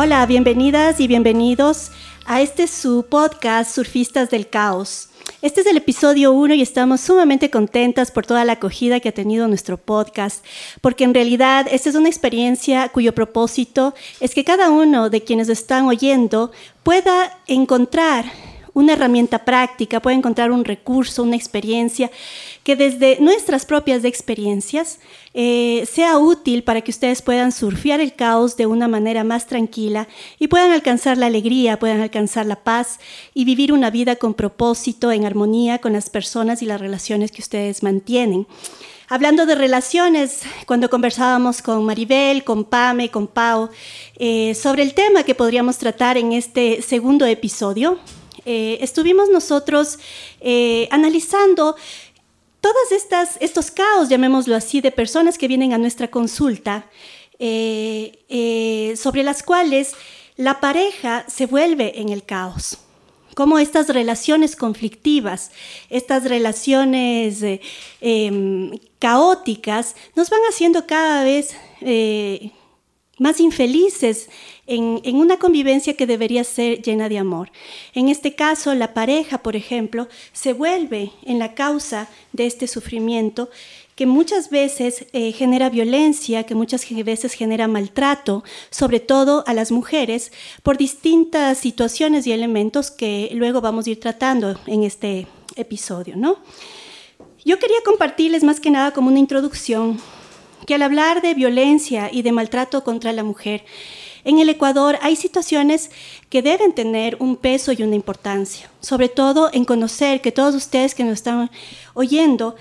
Hola, bienvenidas y bienvenidos a este su podcast Surfistas del Caos. Este es el episodio 1 y estamos sumamente contentas por toda la acogida que ha tenido nuestro podcast, porque en realidad esta es una experiencia cuyo propósito es que cada uno de quienes están oyendo pueda encontrar una herramienta práctica, puede encontrar un recurso, una experiencia que desde nuestras propias experiencias eh, sea útil para que ustedes puedan surfear el caos de una manera más tranquila y puedan alcanzar la alegría, puedan alcanzar la paz y vivir una vida con propósito, en armonía con las personas y las relaciones que ustedes mantienen. Hablando de relaciones, cuando conversábamos con Maribel, con Pame, con Pau, eh, sobre el tema que podríamos tratar en este segundo episodio, eh, estuvimos nosotros eh, analizando todos estos caos, llamémoslo así, de personas que vienen a nuestra consulta, eh, sobre las cuales la pareja se vuelve en el caos. Cómo estas relaciones conflictivas, estas relaciones em, caóticas, nos van haciendo cada vez más infelices en, una convivencia que debería ser llena de amor. En este caso, la pareja, por ejemplo, se vuelve en la causa de este sufrimiento que muchas veces eh, genera violencia, que muchas veces genera maltrato, sobre todo a las mujeres, por distintas situaciones y elementos que luego vamos a ir tratando en este episodio. ¿no? Yo quería compartirles más que nada como una introducción que al hablar de violencia y de maltrato contra la mujer, en el Ecuador hay situaciones que deben tener un peso y una importancia, sobre todo en conocer que todos ustedes que nos están oyendo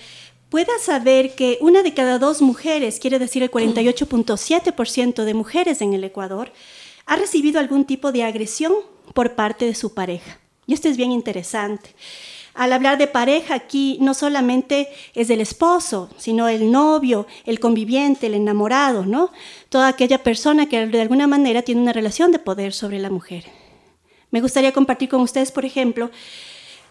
puedan saber que una de cada dos mujeres, quiere decir el 48.7% de mujeres en el Ecuador, ha recibido algún tipo de agresión por parte de su pareja. Y esto es bien interesante al hablar de pareja aquí no solamente es el esposo, sino el novio, el conviviente, el enamorado, ¿no? Toda aquella persona que de alguna manera tiene una relación de poder sobre la mujer. Me gustaría compartir con ustedes, por ejemplo,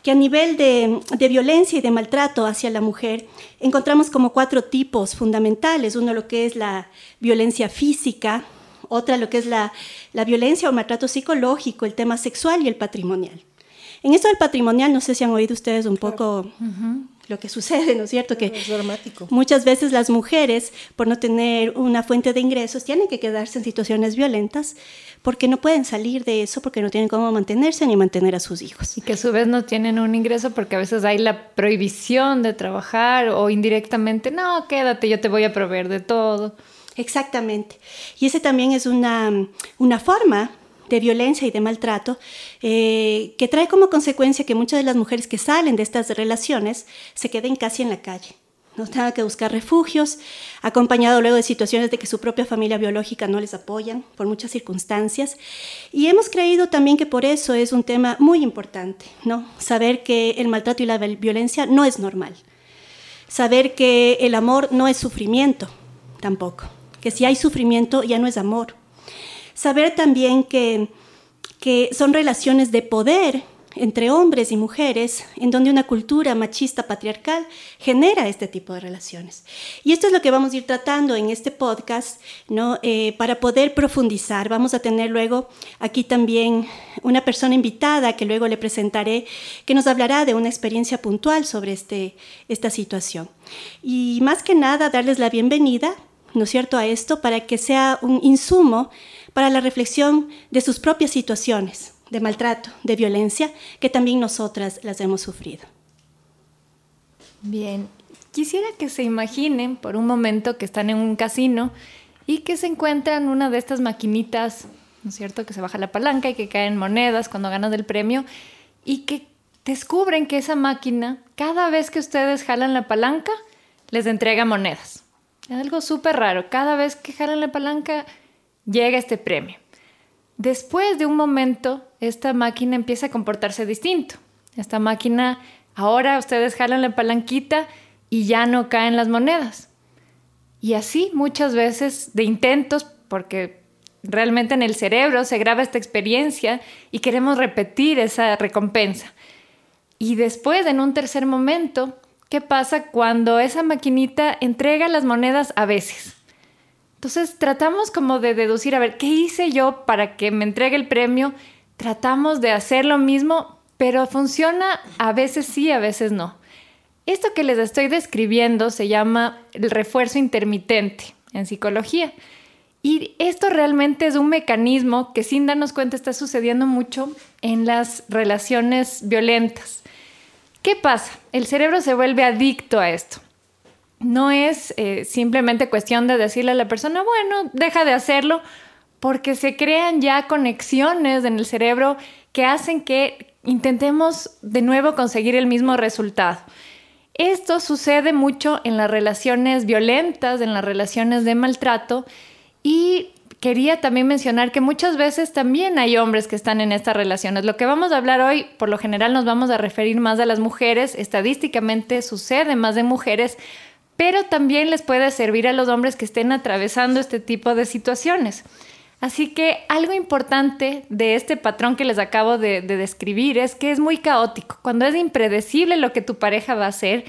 que a nivel de, violencia y de maltrato hacia la mujer encontramos como cuatro tipos fundamentales. Uno lo que es la violencia física, otra lo que es la violencia o maltrato psicológico, el tema sexual y el patrimonial. En esto del patrimonial, no sé si han oído ustedes un poco lo que sucede, ¿no es cierto? Que es dramático. muchas veces las mujeres, por no tener una fuente de ingresos, tienen que quedarse en situaciones violentas porque no pueden salir de eso, porque no tienen cómo mantenerse ni mantener a sus hijos. Y que a su vez no tienen un ingreso porque a veces hay la prohibición de trabajar o indirectamente, no, quédate, yo te voy a proveer de todo. Exactamente. Y ese también es una, una forma de violencia y de maltrato, eh, que trae como consecuencia que muchas de las mujeres que salen de estas relaciones se queden casi en la calle. No tengan que buscar refugios, acompañado luego de situaciones de que su propia familia biológica no les apoyan por muchas circunstancias. Y hemos creído también que por eso es un tema muy importante, ¿no? Saber que el maltrato y la violencia no es normal. Saber que el amor no es sufrimiento tampoco. Que si hay sufrimiento ya no es amor Saber también que, que son relaciones de poder entre hombres y mujeres, en donde una cultura machista patriarcal genera este tipo de relaciones. Y esto es lo que vamos a ir tratando en este podcast, ¿no? Eh, para poder profundizar. Vamos a tener luego aquí también una persona invitada que luego le presentaré, que nos hablará de una experiencia puntual sobre este, esta situación. Y más que nada, darles la bienvenida, ¿no es cierto?, a esto para que sea un insumo para la reflexión de sus propias situaciones de maltrato, de violencia, que también nosotras las hemos sufrido. Bien, quisiera que se imaginen por un momento que están en un casino y que se encuentran una de estas maquinitas, ¿no es cierto?, que se baja la palanca y que caen monedas cuando ganan el premio y que descubren que esa máquina, cada vez que ustedes jalan la palanca, les entrega monedas. Es algo súper raro. Cada vez que jalan la palanca, llega este premio. Después de un momento, esta máquina empieza a comportarse distinto. Esta máquina, ahora ustedes jalan la palanquita y ya no caen las monedas. Y así muchas veces de intentos, porque realmente en el cerebro se graba esta experiencia y queremos repetir esa recompensa. Y después, en un tercer momento, ¿qué pasa cuando esa maquinita entrega las monedas a veces? Entonces tratamos como de deducir, a ver, ¿qué hice yo para que me entregue el premio? Tratamos de hacer lo mismo, pero funciona a veces sí, a veces no. Esto que les estoy describiendo se llama el refuerzo intermitente en psicología. Y esto realmente es un mecanismo que sin darnos cuenta está sucediendo mucho en las relaciones violentas. ¿Qué pasa? El cerebro se vuelve adicto a esto no es eh, simplemente cuestión de decirle a la persona, bueno, deja de hacerlo, porque se crean ya conexiones en el cerebro que hacen que intentemos de nuevo conseguir el mismo resultado. Esto sucede mucho en las relaciones violentas, en las relaciones de maltrato y quería también mencionar que muchas veces también hay hombres que están en estas relaciones. Lo que vamos a hablar hoy, por lo general nos vamos a referir más a las mujeres, estadísticamente sucede más de mujeres, pero también les puede servir a los hombres que estén atravesando este tipo de situaciones. Así que algo importante de este patrón que les acabo de, describir es que es muy caótico. Cuando es impredecible lo que tu pareja va a hacer,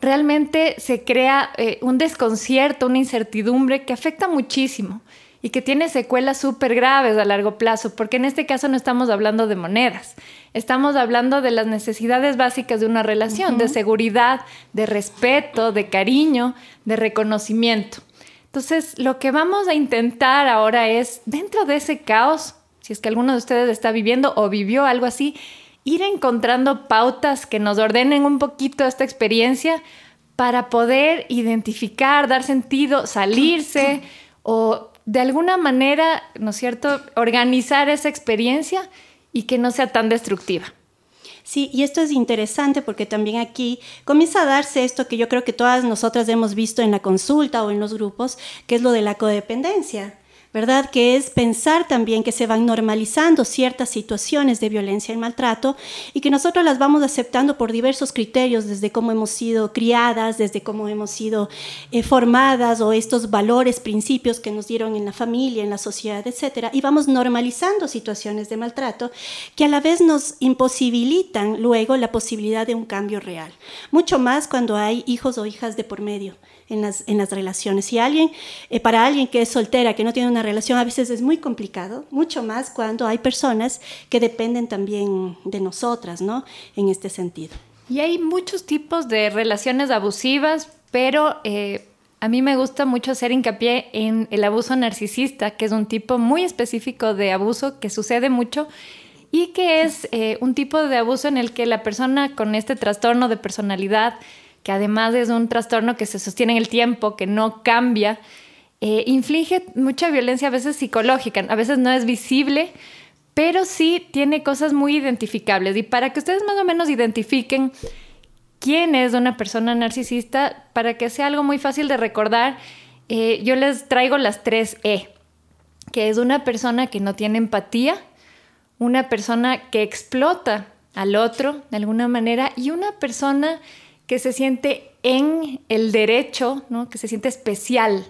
realmente se crea eh, un desconcierto, una incertidumbre que afecta muchísimo y que tiene secuelas súper graves a largo plazo, porque en este caso no estamos hablando de monedas, estamos hablando de las necesidades básicas de una relación, de seguridad, de respeto, de cariño, de reconocimiento. Entonces, lo que vamos a intentar ahora es, dentro de ese caos, si es que alguno de ustedes está viviendo o vivió algo así, ir encontrando pautas que nos ordenen un poquito esta experiencia para poder identificar, dar sentido, salirse o de alguna manera, ¿no es cierto?, organizar esa experiencia y que no sea tan destructiva. Sí, y esto es interesante porque también aquí comienza a darse esto que yo creo que todas nosotras hemos visto en la consulta o en los grupos, que es lo de la codependencia. ¿Verdad? Que es pensar también que se van normalizando ciertas situaciones de violencia y maltrato y que nosotros las vamos aceptando por diversos criterios, desde cómo hemos sido criadas, desde cómo hemos sido eh, formadas o estos valores, principios que nos dieron en la familia, en la sociedad, etcétera, y vamos normalizando situaciones de maltrato que a la vez nos imposibilitan luego la posibilidad de un cambio real. Mucho más cuando hay hijos o hijas de por medio en las, en las relaciones. Si alguien, eh, para alguien que es soltera, que no tiene una relación, a veces es muy complicado, mucho más cuando hay personas que dependen también de nosotras, ¿no? En este sentido. Y hay muchos tipos de relaciones abusivas, pero eh, a mí me gusta mucho hacer hincapié en el abuso narcisista, que es un tipo muy específico de abuso que sucede mucho y que es eh, un tipo de abuso en el que la persona con este trastorno de personalidad que además es un trastorno que se sostiene en el tiempo, que no cambia, eh, inflige mucha violencia a veces psicológica, a veces no es visible, pero sí tiene cosas muy identificables. Y para que ustedes más o menos identifiquen quién es una persona narcisista, para que sea algo muy fácil de recordar, eh, yo les traigo las tres E, que es una persona que no tiene empatía, una persona que explota al otro de alguna manera y una persona que se siente en el derecho, ¿no? que se siente especial,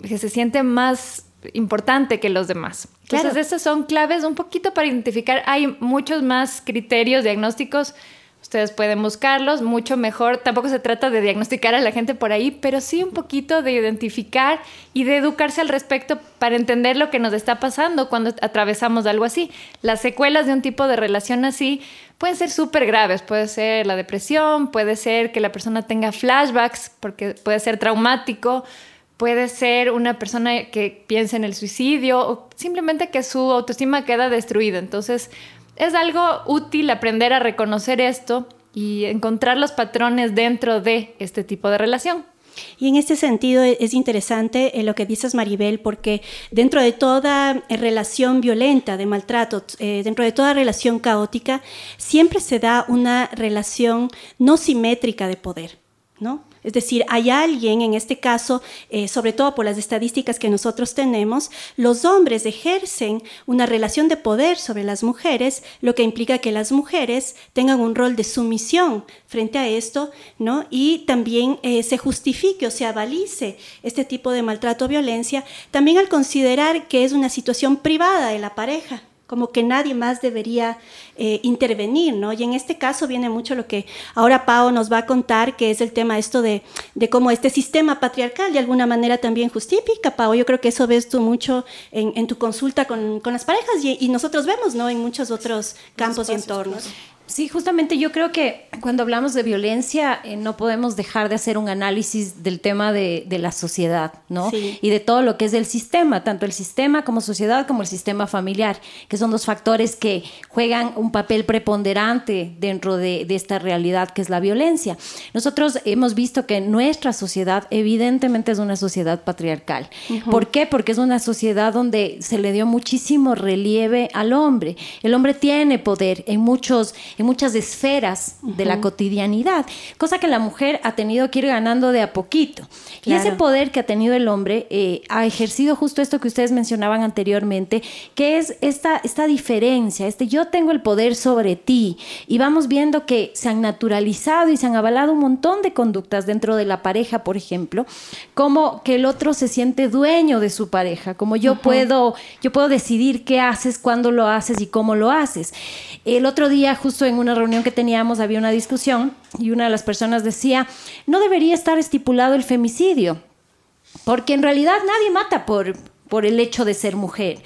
que se siente más importante que los demás. Entonces, esas son claves un poquito para identificar. Hay muchos más criterios diagnósticos Ustedes pueden buscarlos, mucho mejor. Tampoco se trata de diagnosticar a la gente por ahí, pero sí un poquito de identificar y de educarse al respecto para entender lo que nos está pasando cuando atravesamos algo así. Las secuelas de un tipo de relación así pueden ser súper graves. Puede ser la depresión, puede ser que la persona tenga flashbacks, porque puede ser traumático, puede ser una persona que piense en el suicidio o simplemente que su autoestima queda destruida. Entonces, es algo útil aprender a reconocer esto y encontrar los patrones dentro de este tipo de relación. Y en este sentido e-, es interesante eh, lo que dices, Maribel, porque dentro de toda eh, relación violenta, de maltrato, eh, dentro de toda relación caótica, siempre se da una relación no simétrica de poder, ¿no? Es decir, hay alguien, en este caso, eh, sobre todo por las estadísticas que nosotros tenemos, los hombres ejercen una relación de poder sobre las mujeres, lo que implica que las mujeres tengan un rol de sumisión frente a esto, ¿no? Y también eh, se justifique o se avalice este tipo de maltrato o violencia, también al considerar que es una situación privada de la pareja, como que nadie más debería eh, intervenir, ¿no? Y en este caso viene mucho lo que ahora Pau nos va a contar, que es el tema esto de, de cómo este sistema patriarcal de alguna manera también justifica, Pau. Yo creo que eso ves tú mucho en, en tu consulta con, con las parejas y, y, nosotros vemos, ¿no? En muchos otros campos y entornos. Sí, justamente yo creo que cuando hablamos de violencia eh, no podemos dejar de hacer un análisis del tema de, de la sociedad, ¿no? Sí. Y de todo lo que es el sistema, tanto el sistema como sociedad como el sistema familiar, que son dos factores que juegan un papel preponderante dentro de, de esta realidad que es la violencia. Nosotros hemos visto que nuestra sociedad evidentemente es una sociedad patriarcal. Uh -huh. ¿Por qué? Porque es una sociedad donde se le dio muchísimo relieve al hombre. El hombre tiene poder en muchos en muchas esferas uh -huh. de la cotidianidad, cosa que la mujer ha tenido que ir ganando de a poquito. Claro. Y ese poder que ha tenido el hombre eh, ha ejercido justo esto que ustedes mencionaban anteriormente, que es esta, esta diferencia, este yo tengo el poder sobre ti. Y vamos viendo que se han naturalizado y se han avalado un montón de conductas dentro de la pareja, por ejemplo, como que el otro se siente dueño de su pareja, como yo, uh -huh. puedo, yo puedo decidir qué haces, cuándo lo haces y cómo lo haces. El otro día, justo en una reunión que teníamos, había una discusión y una de las personas decía, no debería estar estipulado el femicidio, porque en realidad nadie mata por, por el hecho de ser mujer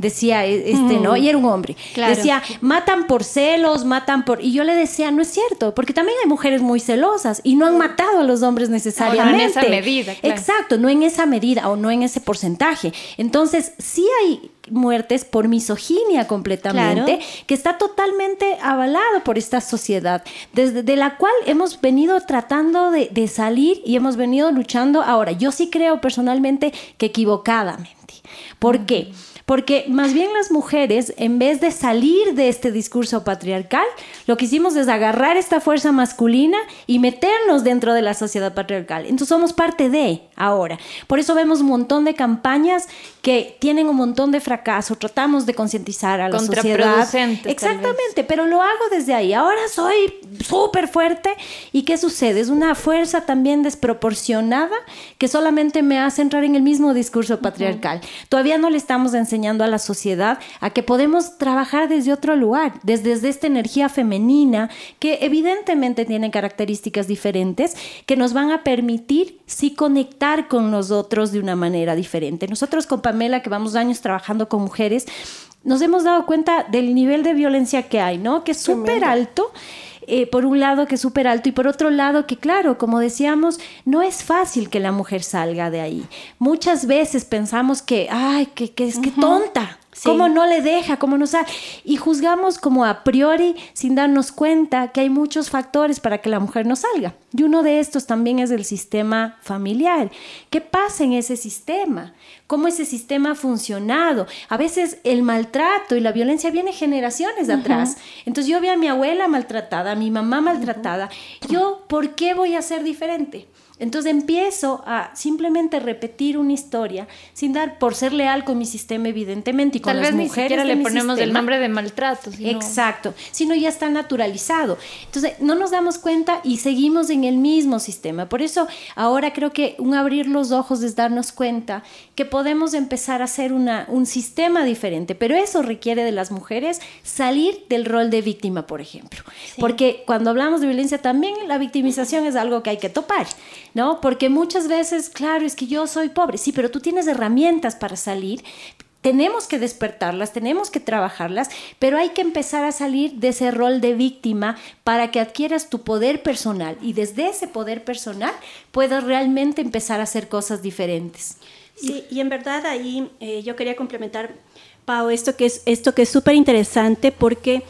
decía este, ¿no? Y era un hombre. Claro. Decía, matan por celos, matan por... Y yo le decía, no es cierto, porque también hay mujeres muy celosas y no han matado a los hombres necesariamente. No, en esa medida. Claro. Exacto, no en esa medida o no en ese porcentaje. Entonces, sí hay muertes por misoginia completamente, claro. que está totalmente avalado por esta sociedad, desde de la cual hemos venido tratando de, de salir y hemos venido luchando. Ahora, yo sí creo personalmente que equivocadamente. ¿Por qué? Porque más bien las mujeres, en vez de salir de este discurso patriarcal, lo que hicimos es agarrar esta fuerza masculina y meternos dentro de la sociedad patriarcal. Entonces somos parte de ahora. Por eso vemos un montón de campañas que tienen un montón de fracaso. Tratamos de concientizar a la sociedad. Exactamente, pero lo hago desde ahí. Ahora soy súper fuerte. ¿Y qué sucede? Es una fuerza también desproporcionada que solamente me hace entrar en el mismo discurso patriarcal. Uh -huh. Todavía no le estamos enseñando a la sociedad a que podemos trabajar desde otro lugar, desde, desde esta energía femenina que evidentemente tiene características diferentes que nos van a permitir sí conectar con nosotros de una manera diferente. Nosotros con Pamela, que vamos años trabajando con mujeres, nos hemos dado cuenta del nivel de violencia que hay, ¿no? Que es súper alto. Eh, por un lado que es súper alto y por otro lado que claro, como decíamos, no es fácil que la mujer salga de ahí. Muchas veces pensamos que, ay, que, que es uh -huh. que tonta, Sí. ¿Cómo no le deja? ¿Cómo no sabe? Y juzgamos como a priori sin darnos cuenta que hay muchos factores para que la mujer no salga. Y uno de estos también es el sistema familiar. ¿Qué pasa en ese sistema? ¿Cómo ese sistema ha funcionado? A veces el maltrato y la violencia viene generaciones de uh -huh. atrás. Entonces yo vi a mi abuela maltratada, a mi mamá maltratada. Uh -huh. Yo, ¿por qué voy a ser diferente? Entonces empiezo a simplemente repetir una historia sin dar por ser leal con mi sistema, evidentemente, y con Tal las vez mujeres. Ni de le ponemos sistema. el nombre de maltrato. Sino... Exacto, sino ya está naturalizado. Entonces no nos damos cuenta y seguimos en el mismo sistema. Por eso ahora creo que un abrir los ojos es darnos cuenta que podemos empezar a hacer una, un sistema diferente, pero eso requiere de las mujeres salir del rol de víctima, por ejemplo. Sí. Porque cuando hablamos de violencia también la victimización es algo que hay que topar. ¿No? Porque muchas veces, claro, es que yo soy pobre, sí, pero tú tienes herramientas para salir. Tenemos que despertarlas, tenemos que trabajarlas, pero hay que empezar a salir de ese rol de víctima para que adquieras tu poder personal y desde ese poder personal puedas realmente empezar a hacer cosas diferentes. Sí, y en verdad ahí eh, yo quería complementar, Pau, esto que es esto que es súper interesante porque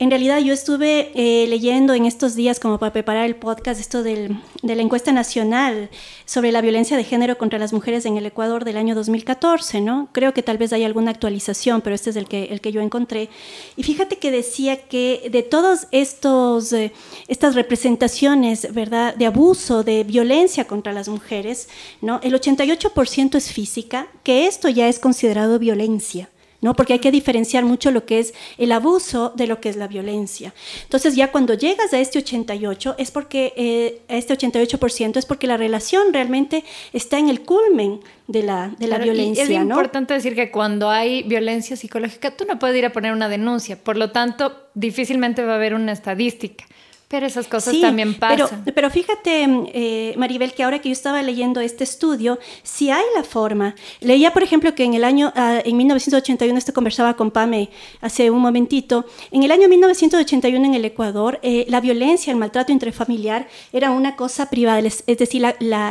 En realidad yo estuve eh, leyendo en estos días como para preparar el podcast esto de la encuesta nacional sobre la violencia de género contra las mujeres en el Ecuador del año 2014, ¿no? Creo que tal vez hay alguna actualización, pero este es el que, yo encontré. Y fíjate que decía que de todas eh, estas representaciones, ¿verdad?, de abuso, de violencia contra las mujeres, ¿no? El 88% es física, que esto ya es considerado violencia. ¿No? Porque hay que diferenciar mucho lo que es el abuso de lo que es la violencia. Entonces ya cuando llegas a este 88 es porque eh, este 88% es porque la relación realmente está en el culmen de la, de la violencia. es importante decir que cuando hay violencia psicológica, tú no puedes ir a poner una denuncia, por lo tanto, difícilmente va a haber una estadística. Pero esas cosas también pasan. Pero, pero fíjate, eh, Maribel, que ahora que yo estaba leyendo este estudio, si hay la forma. Leía, por ejemplo, que en el año, ah, en 1981, esto conversaba con Pame hace un momentito, en el año 1981 en el Ecuador, eh, la violencia, el maltrato intrafamiliar era una cosa privada, es decir,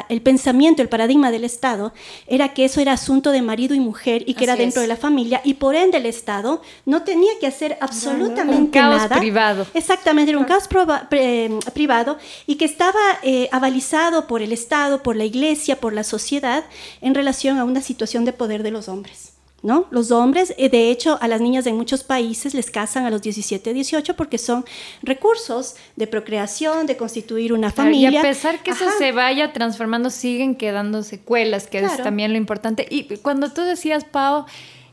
el pensamiento, el paradigma del Estado era que eso era asunto de marido y mujer y que era dentro de la familia y por ende el Estado no tenía que hacer absolutamente un caos nada. privado. Exactamente, era un caos privado privado y que estaba eh, avalizado por el Estado, por la Iglesia, por la sociedad en relación a una situación de poder de los hombres. ¿No? Los hombres, eh, de hecho, a las niñas en muchos países les casan a los 17, 18 porque son recursos de procreación, de constituir una familia. Y a pesar que eso se vaya transformando, siguen quedando secuelas, que es también lo importante. Y cuando tú decías, Pau,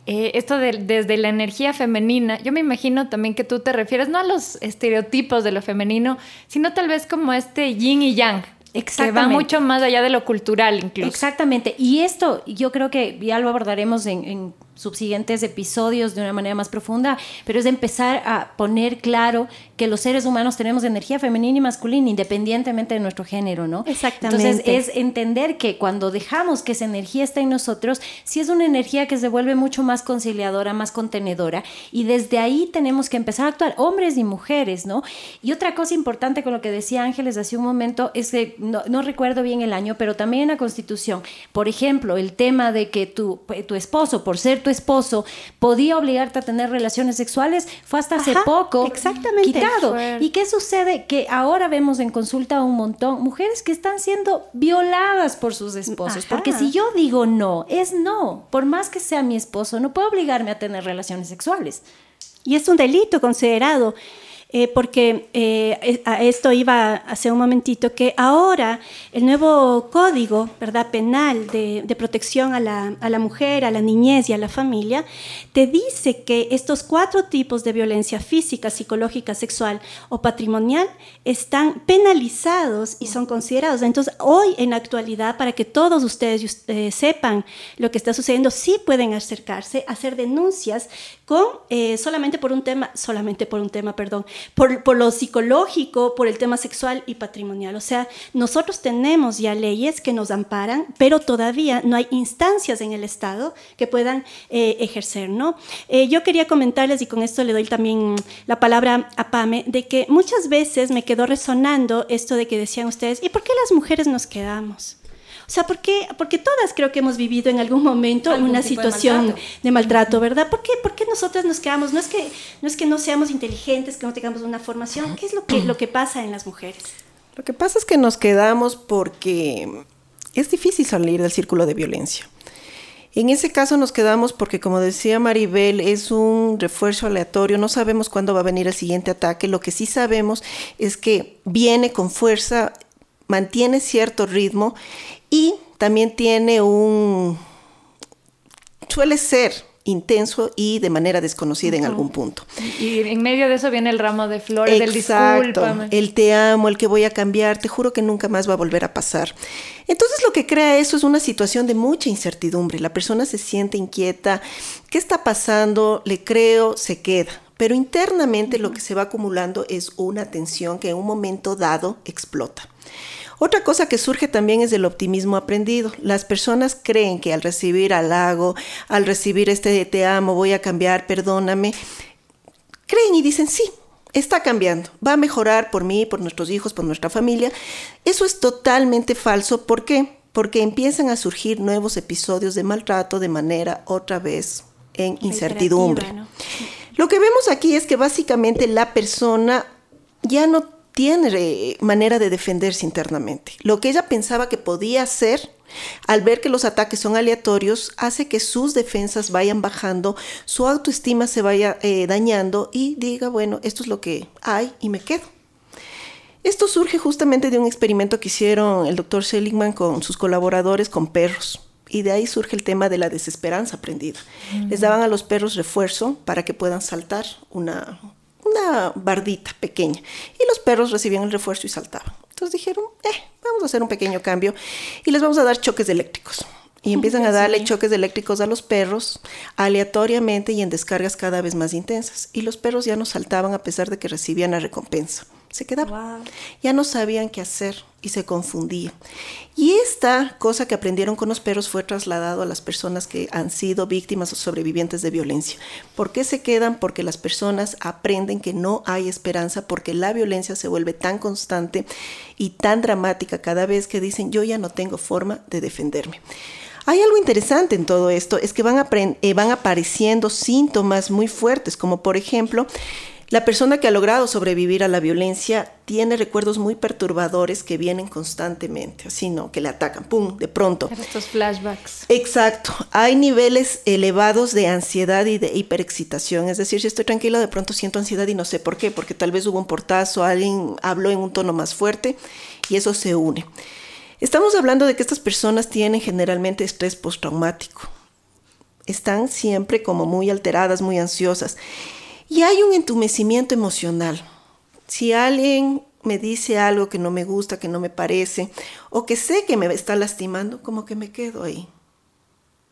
eh, esto de, desde la energía femenina, yo me imagino también que tú te refieres no a los estereotipos de lo femenino, sino tal vez como este yin y yang. Que va mucho más allá de lo cultural incluso. Exactamente. Y esto yo creo que ya lo abordaremos en subsiguientes episodios de una manera más profunda, pero es empezar a poner claro que los seres humanos tenemos energía femenina y masculina independientemente de nuestro género, ¿no? Exactamente. Entonces es entender que cuando dejamos que esa energía esté en nosotros, sí es una energía que se vuelve mucho más conciliadora, más contenedora y desde ahí tenemos que empezar a actuar, hombres y mujeres, ¿no? Y otra cosa importante con lo que decía Ángeles hace un momento es que no, no recuerdo bien el año, pero también en la Constitución, por ejemplo, el tema de que tu, tu esposo, por ser tu esposo podía obligarte a tener relaciones sexuales fue hasta hace poco exactamente. quitado. ¿Y qué sucede? Que ahora vemos en consulta un montón mujeres que están siendo violadas por sus esposos. Porque si yo digo no, es no. Por más que sea mi esposo, no puedo obligarme a tener relaciones sexuales. Y es un delito considerado. Eh, porque eh, a esto iba hace un momentito, que ahora el nuevo código penal de, protección a la, a mujer, a la niñez y a la familia, te dice que estos cuatro tipos de violencia física, psicológica, sexual o patrimonial están penalizados y son considerados. Entonces, hoy en la actualidad, para que todos ustedes eh, sepan lo que está sucediendo, sí pueden acercarse, hacer denuncias con solamente por un tema, solamente por un tema, perdón, por, lo psicológico, por el tema sexual y patrimonial. O sea, nosotros tenemos ya leyes que nos amparan, pero todavía no hay instancias en el Estado que puedan eh, ejercer, ¿no? Eh, yo quería comentarles, y con esto le doy también la palabra a Pame, de que muchas veces me quedó resonando esto de que decían ustedes, ¿y por qué las mujeres nos quedamos? O sea, ¿por qué? Porque todas creo que hemos vivido en algún momento una situación de maltrato. ¿verdad? ¿Por qué, ¿Por qué nosotras nos quedamos? No es, que, no es que no seamos inteligentes, que no tengamos una formación. ¿Qué es lo que, lo que pasa en las mujeres? Lo que pasa es que nos quedamos porque es difícil salir del círculo de violencia. En ese caso nos quedamos porque, como decía Maribel, es un refuerzo aleatorio, no sabemos cuándo va a venir el siguiente ataque, lo que sí sabemos es que viene con fuerza, mantiene cierto ritmo y también tiene un, suele ser intenso y de manera desconocida en algún punto. Y en medio de eso viene el ramo de flores del disculpa. El te amo, el que voy a cambiar, te juro que nunca más va a volver a pasar. Entonces lo que crea eso es una situación de mucha incertidumbre. La persona se siente inquieta, ¿qué está pasando? Le creo, se queda. Pero internamente lo que se va acumulando es una tensión que en un momento dado explota. Otra cosa que surge también es el optimismo aprendido. Las personas creen que al recibir halago, al recibir este te amo, voy a cambiar, perdóname, creen y dicen sí, está cambiando, va a mejorar por mí, por nuestros hijos, por nuestra familia. Eso es totalmente falso. ¿Por qué? Porque empiezan a surgir nuevos episodios de maltrato de manera otra vez en incertidumbre. Lo que vemos aquí es que básicamente la persona ya no tiene eh, manera de defenderse internamente. Lo que ella pensaba que podía hacer, al ver que los ataques son aleatorios, hace que sus defensas vayan bajando, su autoestima se vaya eh, dañando y diga, bueno, esto es lo que hay y me quedo. Esto surge justamente de un experimento que hicieron el doctor Seligman con sus colaboradores con perros. Y de ahí surge el tema de la desesperanza aprendida. Les daban a los perros refuerzo para que puedan saltar una, una bardita pequeña. Y los perros recibían el refuerzo y saltaban. Entonces dijeron, eh, vamos a hacer un pequeño cambio y les vamos a dar choques eléctricos. Y empiezan a darle choques eléctricos a los perros aleatoriamente y en descargas cada vez más intensas. Y los perros ya no saltaban a pesar de que recibían la recompensa se quedaban. Ya no sabían qué hacer y se confundían. Y esta cosa que aprendieron con los perros fue trasladado a las personas que han sido víctimas o sobrevivientes de violencia. ¿Por qué se quedan? Porque las personas aprenden que no hay esperanza, porque la violencia se vuelve tan constante y tan dramática cada vez que dicen yo ya no tengo forma de defenderme. Hay algo interesante en todo esto, es que van, eh, van apareciendo síntomas muy fuertes, como por ejemplo la persona que ha logrado sobrevivir a la violencia tiene recuerdos muy perturbadores que vienen constantemente, así no, que le atacan, pum, de pronto. Estos flashbacks. Exacto. Hay niveles elevados de ansiedad y de hiperexcitación. Es decir, si estoy tranquila, de pronto siento ansiedad y no sé por qué, porque tal vez hubo un portazo, alguien habló en un tono más fuerte y eso se une. Estamos hablando de que estas personas tienen generalmente estrés postraumático. Están siempre como muy alteradas, muy ansiosas. Y hay un entumecimiento emocional. Si alguien me dice algo que no me gusta, que no me parece, o que sé que me está lastimando, como que me quedo ahí.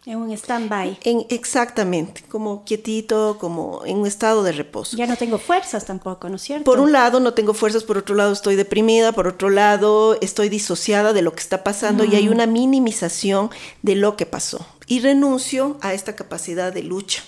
En un stand-by. Exactamente, como quietito, como en un estado de reposo. Ya no tengo fuerzas tampoco, ¿no es cierto? Por un lado no tengo fuerzas, por otro lado estoy deprimida, por otro lado estoy disociada de lo que está pasando y hay una minimización de lo que pasó. Y renuncio a esta capacidad de lucha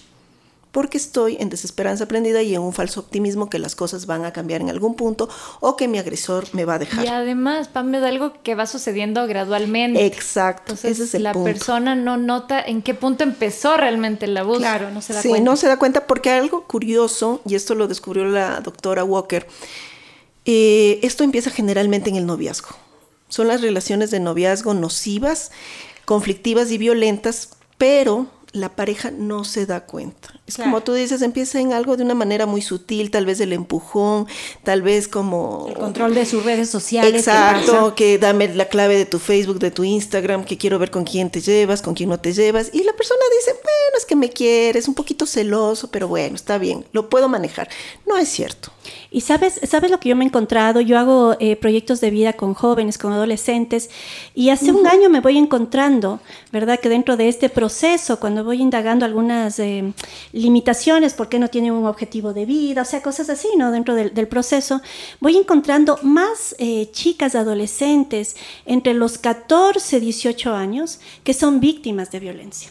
porque estoy en desesperanza aprendida y en un falso optimismo que las cosas van a cambiar en algún punto o que mi agresor me va a dejar. Y además, Pam, es algo que va sucediendo gradualmente. Exacto, ese es el la persona no nota en qué punto empezó realmente el abuso. Claro, no se da sí, cuenta. no se da cuenta porque algo curioso, y esto lo descubrió la doctora Walker, eh, esto empieza generalmente en el noviazgo. Son las relaciones de noviazgo nocivas, conflictivas y violentas, pero la pareja no se da cuenta. Es como tú dices, empieza en algo de una manera muy sutil, tal vez el empujón, tal vez como... El control de sus redes sociales. Exacto, que dame la clave de tu Facebook, de tu Instagram, que quiero ver con quién te llevas, con quién no te llevas. Y la persona dice, bueno, es que me quieres, un poquito celoso, pero bueno, está bien, lo puedo manejar. No es cierto. Y sabes, sabes lo que yo me he encontrado, yo hago eh, proyectos de vida con jóvenes, con adolescentes, y hace un año me voy encontrando, ¿verdad? Que dentro de este proceso, cuando voy indagando algunas eh, limitaciones, por qué no tienen un objetivo de vida, o sea, cosas así, ¿no? Dentro del, proceso, voy encontrando más eh, chicas adolescentes entre los 14 y 18 años que son víctimas de violencia.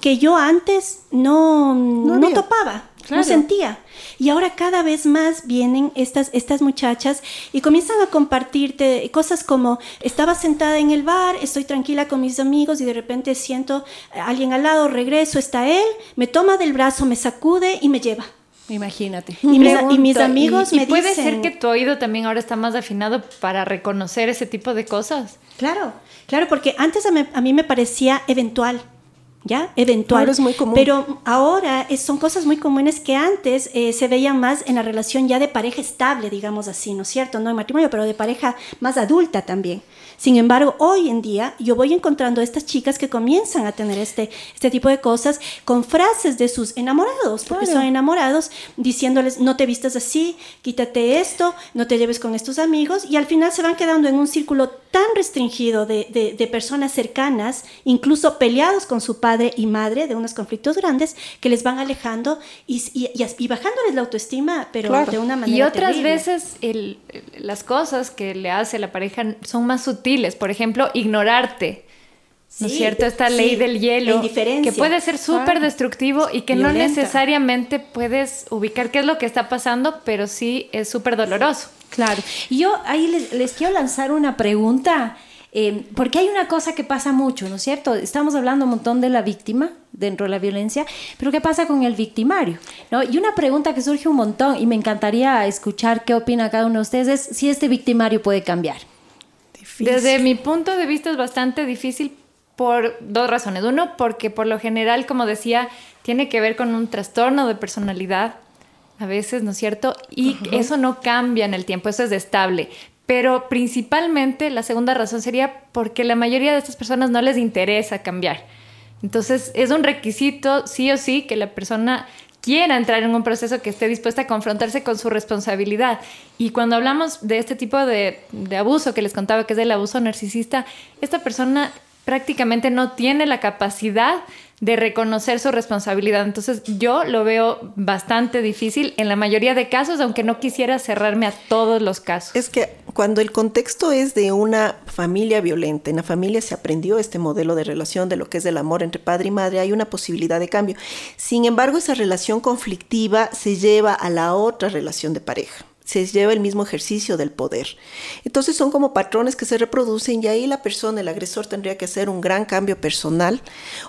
que yo antes no, no topaba. No sentía. Y ahora cada vez más vienen estas, estas muchachas y comienzan a compartirte cosas como, estaba sentada en el bar, estoy tranquila con mis amigos y de repente siento a alguien al lado, regreso, está él, me toma del brazo, me sacude y me lleva. Imagínate. Y, mis, amigos me puede dicen... ser que tu oído también ahora está más afinado para reconocer ese tipo de cosas. Claro, claro, porque antes a mí me parecía eventual. ¿Ya? Eventual. es muy común. Pero ahora son cosas muy comunes que antes eh, se veían más en la relación ya de pareja estable, digamos así, ¿no es cierto? No en matrimonio, pero de pareja más adulta también. Sin embargo, hoy en día yo voy encontrando estas chicas que comienzan a tener este, este tipo de cosas con frases de sus enamorados, porque son enamorados, diciéndoles, no te vistas así, quítate esto, no te lleves con estos amigos, y al final se van quedando en un círculo tan restringido de, de, personas cercanas, incluso peleados con su padre y madre de unos conflictos grandes, que les van alejando y, y, bajándoles la autoestima, pero de una manera. Y otras veces el, las cosas que le hace la pareja son más sutiles por ejemplo, ignorarte. ¿No es cierto? Esta ley del hielo, que puede ser súper destructivo y que no necesariamente puedes ubicar qué es lo que está pasando, pero sí es súper doloroso. Claro. Y yo ahí les, quiero lanzar una pregunta. Eh, porque hay una cosa que pasa mucho, ¿no es cierto? Estamos hablando un montón de la víctima dentro de la violencia, pero ¿qué pasa con el victimario? ¿no? Y una pregunta que surge un montón y me encantaría escuchar qué opina cada uno de ustedes es si este victimario puede cambiar. Desde mi punto de vista es bastante difícil por dos razones. Uno, porque por lo general, como decía, tiene que ver con un trastorno de personalidad, a veces, ¿no es cierto? Y eso no cambia en el tiempo, eso es estable. Pero principalmente la segunda razón sería porque la mayoría de estas personas no les interesa cambiar. Entonces es un requisito, sí o sí, que la persona quiera entrar en un proceso que esté dispuesta a confrontarse con su responsabilidad. Y cuando hablamos de este tipo de, de abuso que les contaba, que es el abuso narcisista, esta persona prácticamente no tiene la capacidad de reconocer su responsabilidad. Entonces yo lo veo bastante difícil en la mayoría de casos, aunque no quisiera cerrarme a todos los casos. Es que cuando el contexto es de una familia violenta, en la familia se aprendió este modelo de relación de lo que es el amor entre padre y madre, hay una posibilidad de cambio. Sin embargo, esa relación conflictiva se lleva a la otra relación de pareja se lleva el mismo ejercicio del poder. Entonces son como patrones que se reproducen y ahí la persona, el agresor, tendría que hacer un gran cambio personal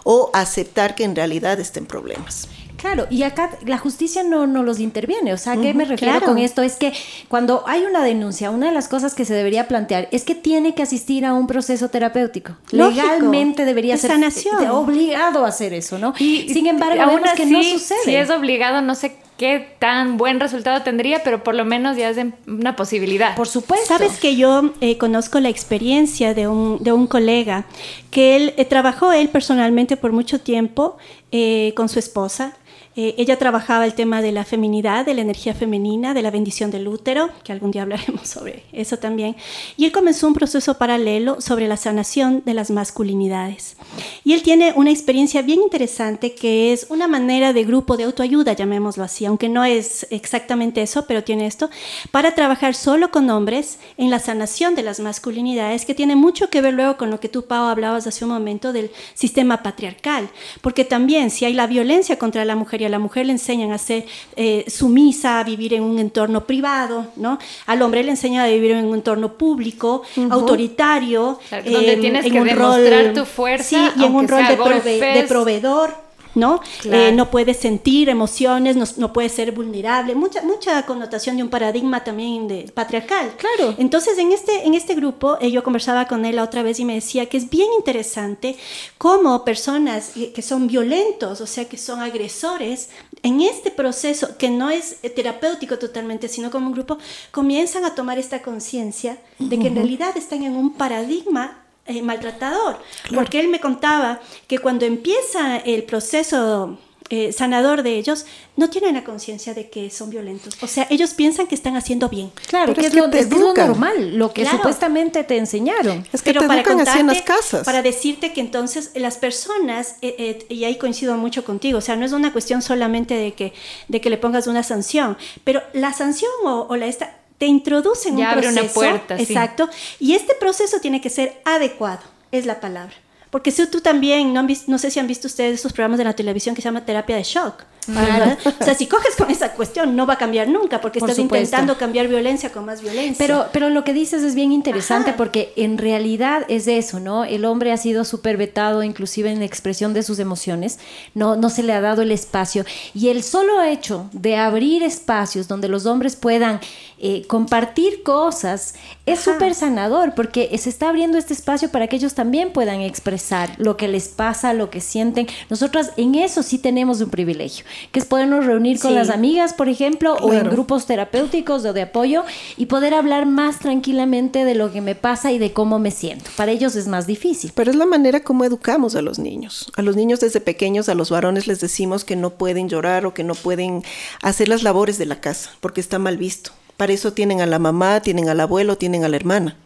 o aceptar que en realidad estén problemas. Claro, y acá la justicia no, no los interviene. O sea, ¿a qué me refiero con esto? Es que cuando hay una denuncia, una de las cosas que se debería plantear es que tiene que asistir a un proceso terapéutico. Legalmente debería ser sanación. obligado a hacer eso, ¿no? Y sin embargo, aún que no sucede. Si es obligado, no sé qué tan buen resultado tendría, pero por lo menos ya es una posibilidad. Por supuesto. Sabes que yo eh, conozco la experiencia de un, de un colega que él eh, trabajó él personalmente por mucho tiempo eh, con su esposa eh, ella trabajaba el tema de la feminidad, de la energía femenina, de la bendición del útero, que algún día hablaremos sobre eso también. Y él comenzó un proceso paralelo sobre la sanación de las masculinidades. Y él tiene una experiencia bien interesante que es una manera de grupo de autoayuda, llamémoslo así, aunque no es exactamente eso, pero tiene esto, para trabajar solo con hombres en la sanación de las masculinidades, que tiene mucho que ver luego con lo que tú, Pau, hablabas hace un momento del sistema patriarcal. Porque también si hay la violencia contra la mujer y a la mujer le enseñan a ser eh, sumisa, a vivir en un entorno privado, ¿no? Al hombre le enseñan a vivir en un entorno público, autoritario, donde tienes que demostrar tu fuerza, y en un rol de proveedor ¿no? Eh, no puede sentir emociones, no, puede ser vulnerable, mucha, mucha connotación de un paradigma también de, patriarcal. Claro. Entonces, en este, en este grupo, eh, yo conversaba con él la otra vez y me decía que es bien interesante cómo personas que son violentos, o sea, que son agresores, en este proceso, que no es terapéutico totalmente, sino como un grupo, comienzan a tomar esta conciencia de que en realidad están en un paradigma eh, maltratador, porque él me contaba que cuando empieza el proceso eh, sanador de ellos, no tienen la conciencia de que son violentos. O sea, ellos piensan que están haciendo bien. Claro, que es, lo, normal, lo que supuestamente te enseñaron. Es que Pero para contarte, las casas. Para decirte que entonces las personas, eh, y ahí coincido mucho contigo, o sea, no es una cuestión solamente de que, de que le pongas una sanción, pero la sanción o, o la esta te introducen un proceso. una puerta. Exacto. Y este proceso tiene que ser adecuado, es la palabra. Porque si tú también, no, no sé si han visto ustedes estos programas de la televisión que se llama terapia de shock. O sea, si coges con esa cuestión, no va a cambiar nunca, porque estás intentando cambiar violencia con más violencia. Pero, pero lo que dices es bien interesante, porque en realidad es eso, ¿no? El hombre ha sido súper vetado, inclusive en expresión de sus emociones, no, no se le ha dado el espacio. Y el solo hecho de abrir espacios donde los hombres puedan eh, compartir cosas es súper sanador, porque se está abriendo este espacio para que ellos también puedan expresar lo que les pasa, lo que sienten. Nosotras en eso sí tenemos un privilegio que es podernos reunir con las amigas, por ejemplo, o en grupos terapéuticos o de apoyo y poder hablar más tranquilamente de lo que me pasa y de cómo me siento. Para ellos es más difícil. Pero es la manera como educamos a los niños. A los niños desde pequeños, a los varones les decimos que no pueden llorar o que no pueden hacer las labores de la casa porque está mal visto. Para eso tienen a la mamá, tienen al abuelo, tienen a la hermana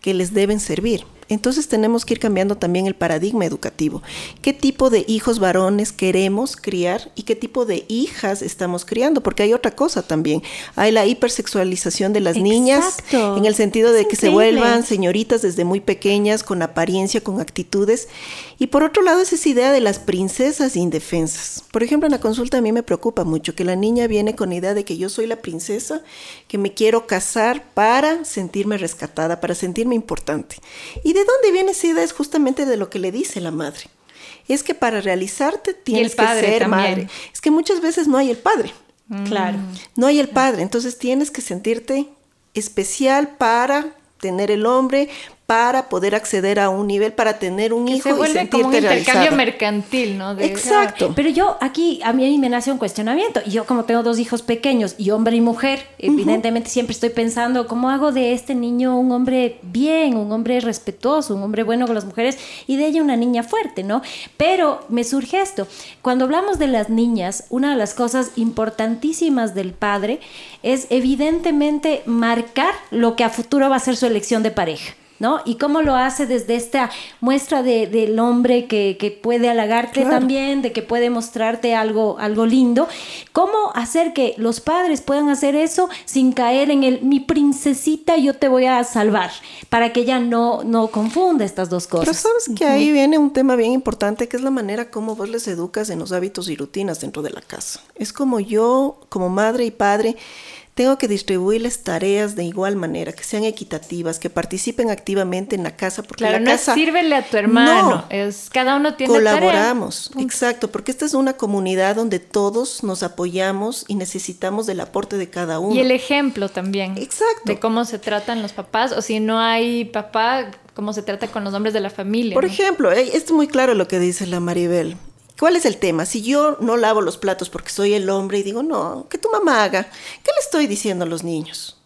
que les deben servir. Entonces tenemos que ir cambiando también el paradigma educativo. ¿Qué tipo de hijos varones queremos criar y qué tipo de hijas estamos criando? Porque hay otra cosa también. Hay la hipersexualización de las niñas en el sentido de que se vuelvan señoritas desde muy pequeñas, con apariencia, con actitudes. Y por otro lado es esa idea de las princesas indefensas. Por ejemplo, en la consulta a mí me preocupa mucho que la niña viene con la idea de que yo soy la princesa, que me quiero casar para sentirme rescatada, para sentirme importante. Y de dónde viene esa idea? Es justamente de lo que le dice la madre. Es que para realizarte tienes que ser madre. Es que muchas veces no hay el padre. Claro. No hay el padre. Entonces tienes que sentirte especial para tener el hombre, para poder acceder a un nivel, para tener un hijo se vuelve y sentirte como un intercambio realizado. mercantil, ¿no? De- Exacto. Pero yo aquí, a mí me nace un cuestionamiento. Y yo como tengo dos hijos pequeños, y hombre y mujer, evidentemente siempre estoy pensando, ¿cómo hago de este niño un hombre bien, un hombre respetuoso, un hombre bueno con las mujeres, y de ella una niña fuerte, ¿no? Pero me surge esto. Cuando hablamos de las niñas, una de las cosas importantísimas del padre es evidentemente marcar lo que a futuro va a ser su elección de pareja. ¿No? Y cómo lo hace desde esta muestra de- del hombre que, que puede halagarte Claro. también, de que puede mostrarte algo, algo lindo. ¿Cómo hacer que los padres puedan hacer eso sin caer en el mi princesita, yo te voy a salvar? Para que ella no, no confunda estas dos cosas. Pero sabes que ahí viene un tema bien importante que es la manera como vos les educas en los hábitos y rutinas dentro de la casa. Es como yo, como madre y padre, tengo que distribuirles tareas de igual manera, que sean equitativas, que participen activamente en la casa, porque Claro, la no casa es sírvele a tu hermano, No. es cada uno tiene colaboramos, tarea. exacto, porque esta es una comunidad donde todos nos apoyamos y necesitamos del aporte de cada uno. Y el ejemplo también. Exacto. De cómo se tratan los papás, o si no hay papá, cómo se trata con los hombres de la familia. Por ¿no? ejemplo, eh, es muy claro lo que dice la Maribel. ¿Cuál es el tema? Si yo no lavo los platos porque soy el hombre y digo, no, que tu mamá haga, ¿qué le estoy diciendo a los niños?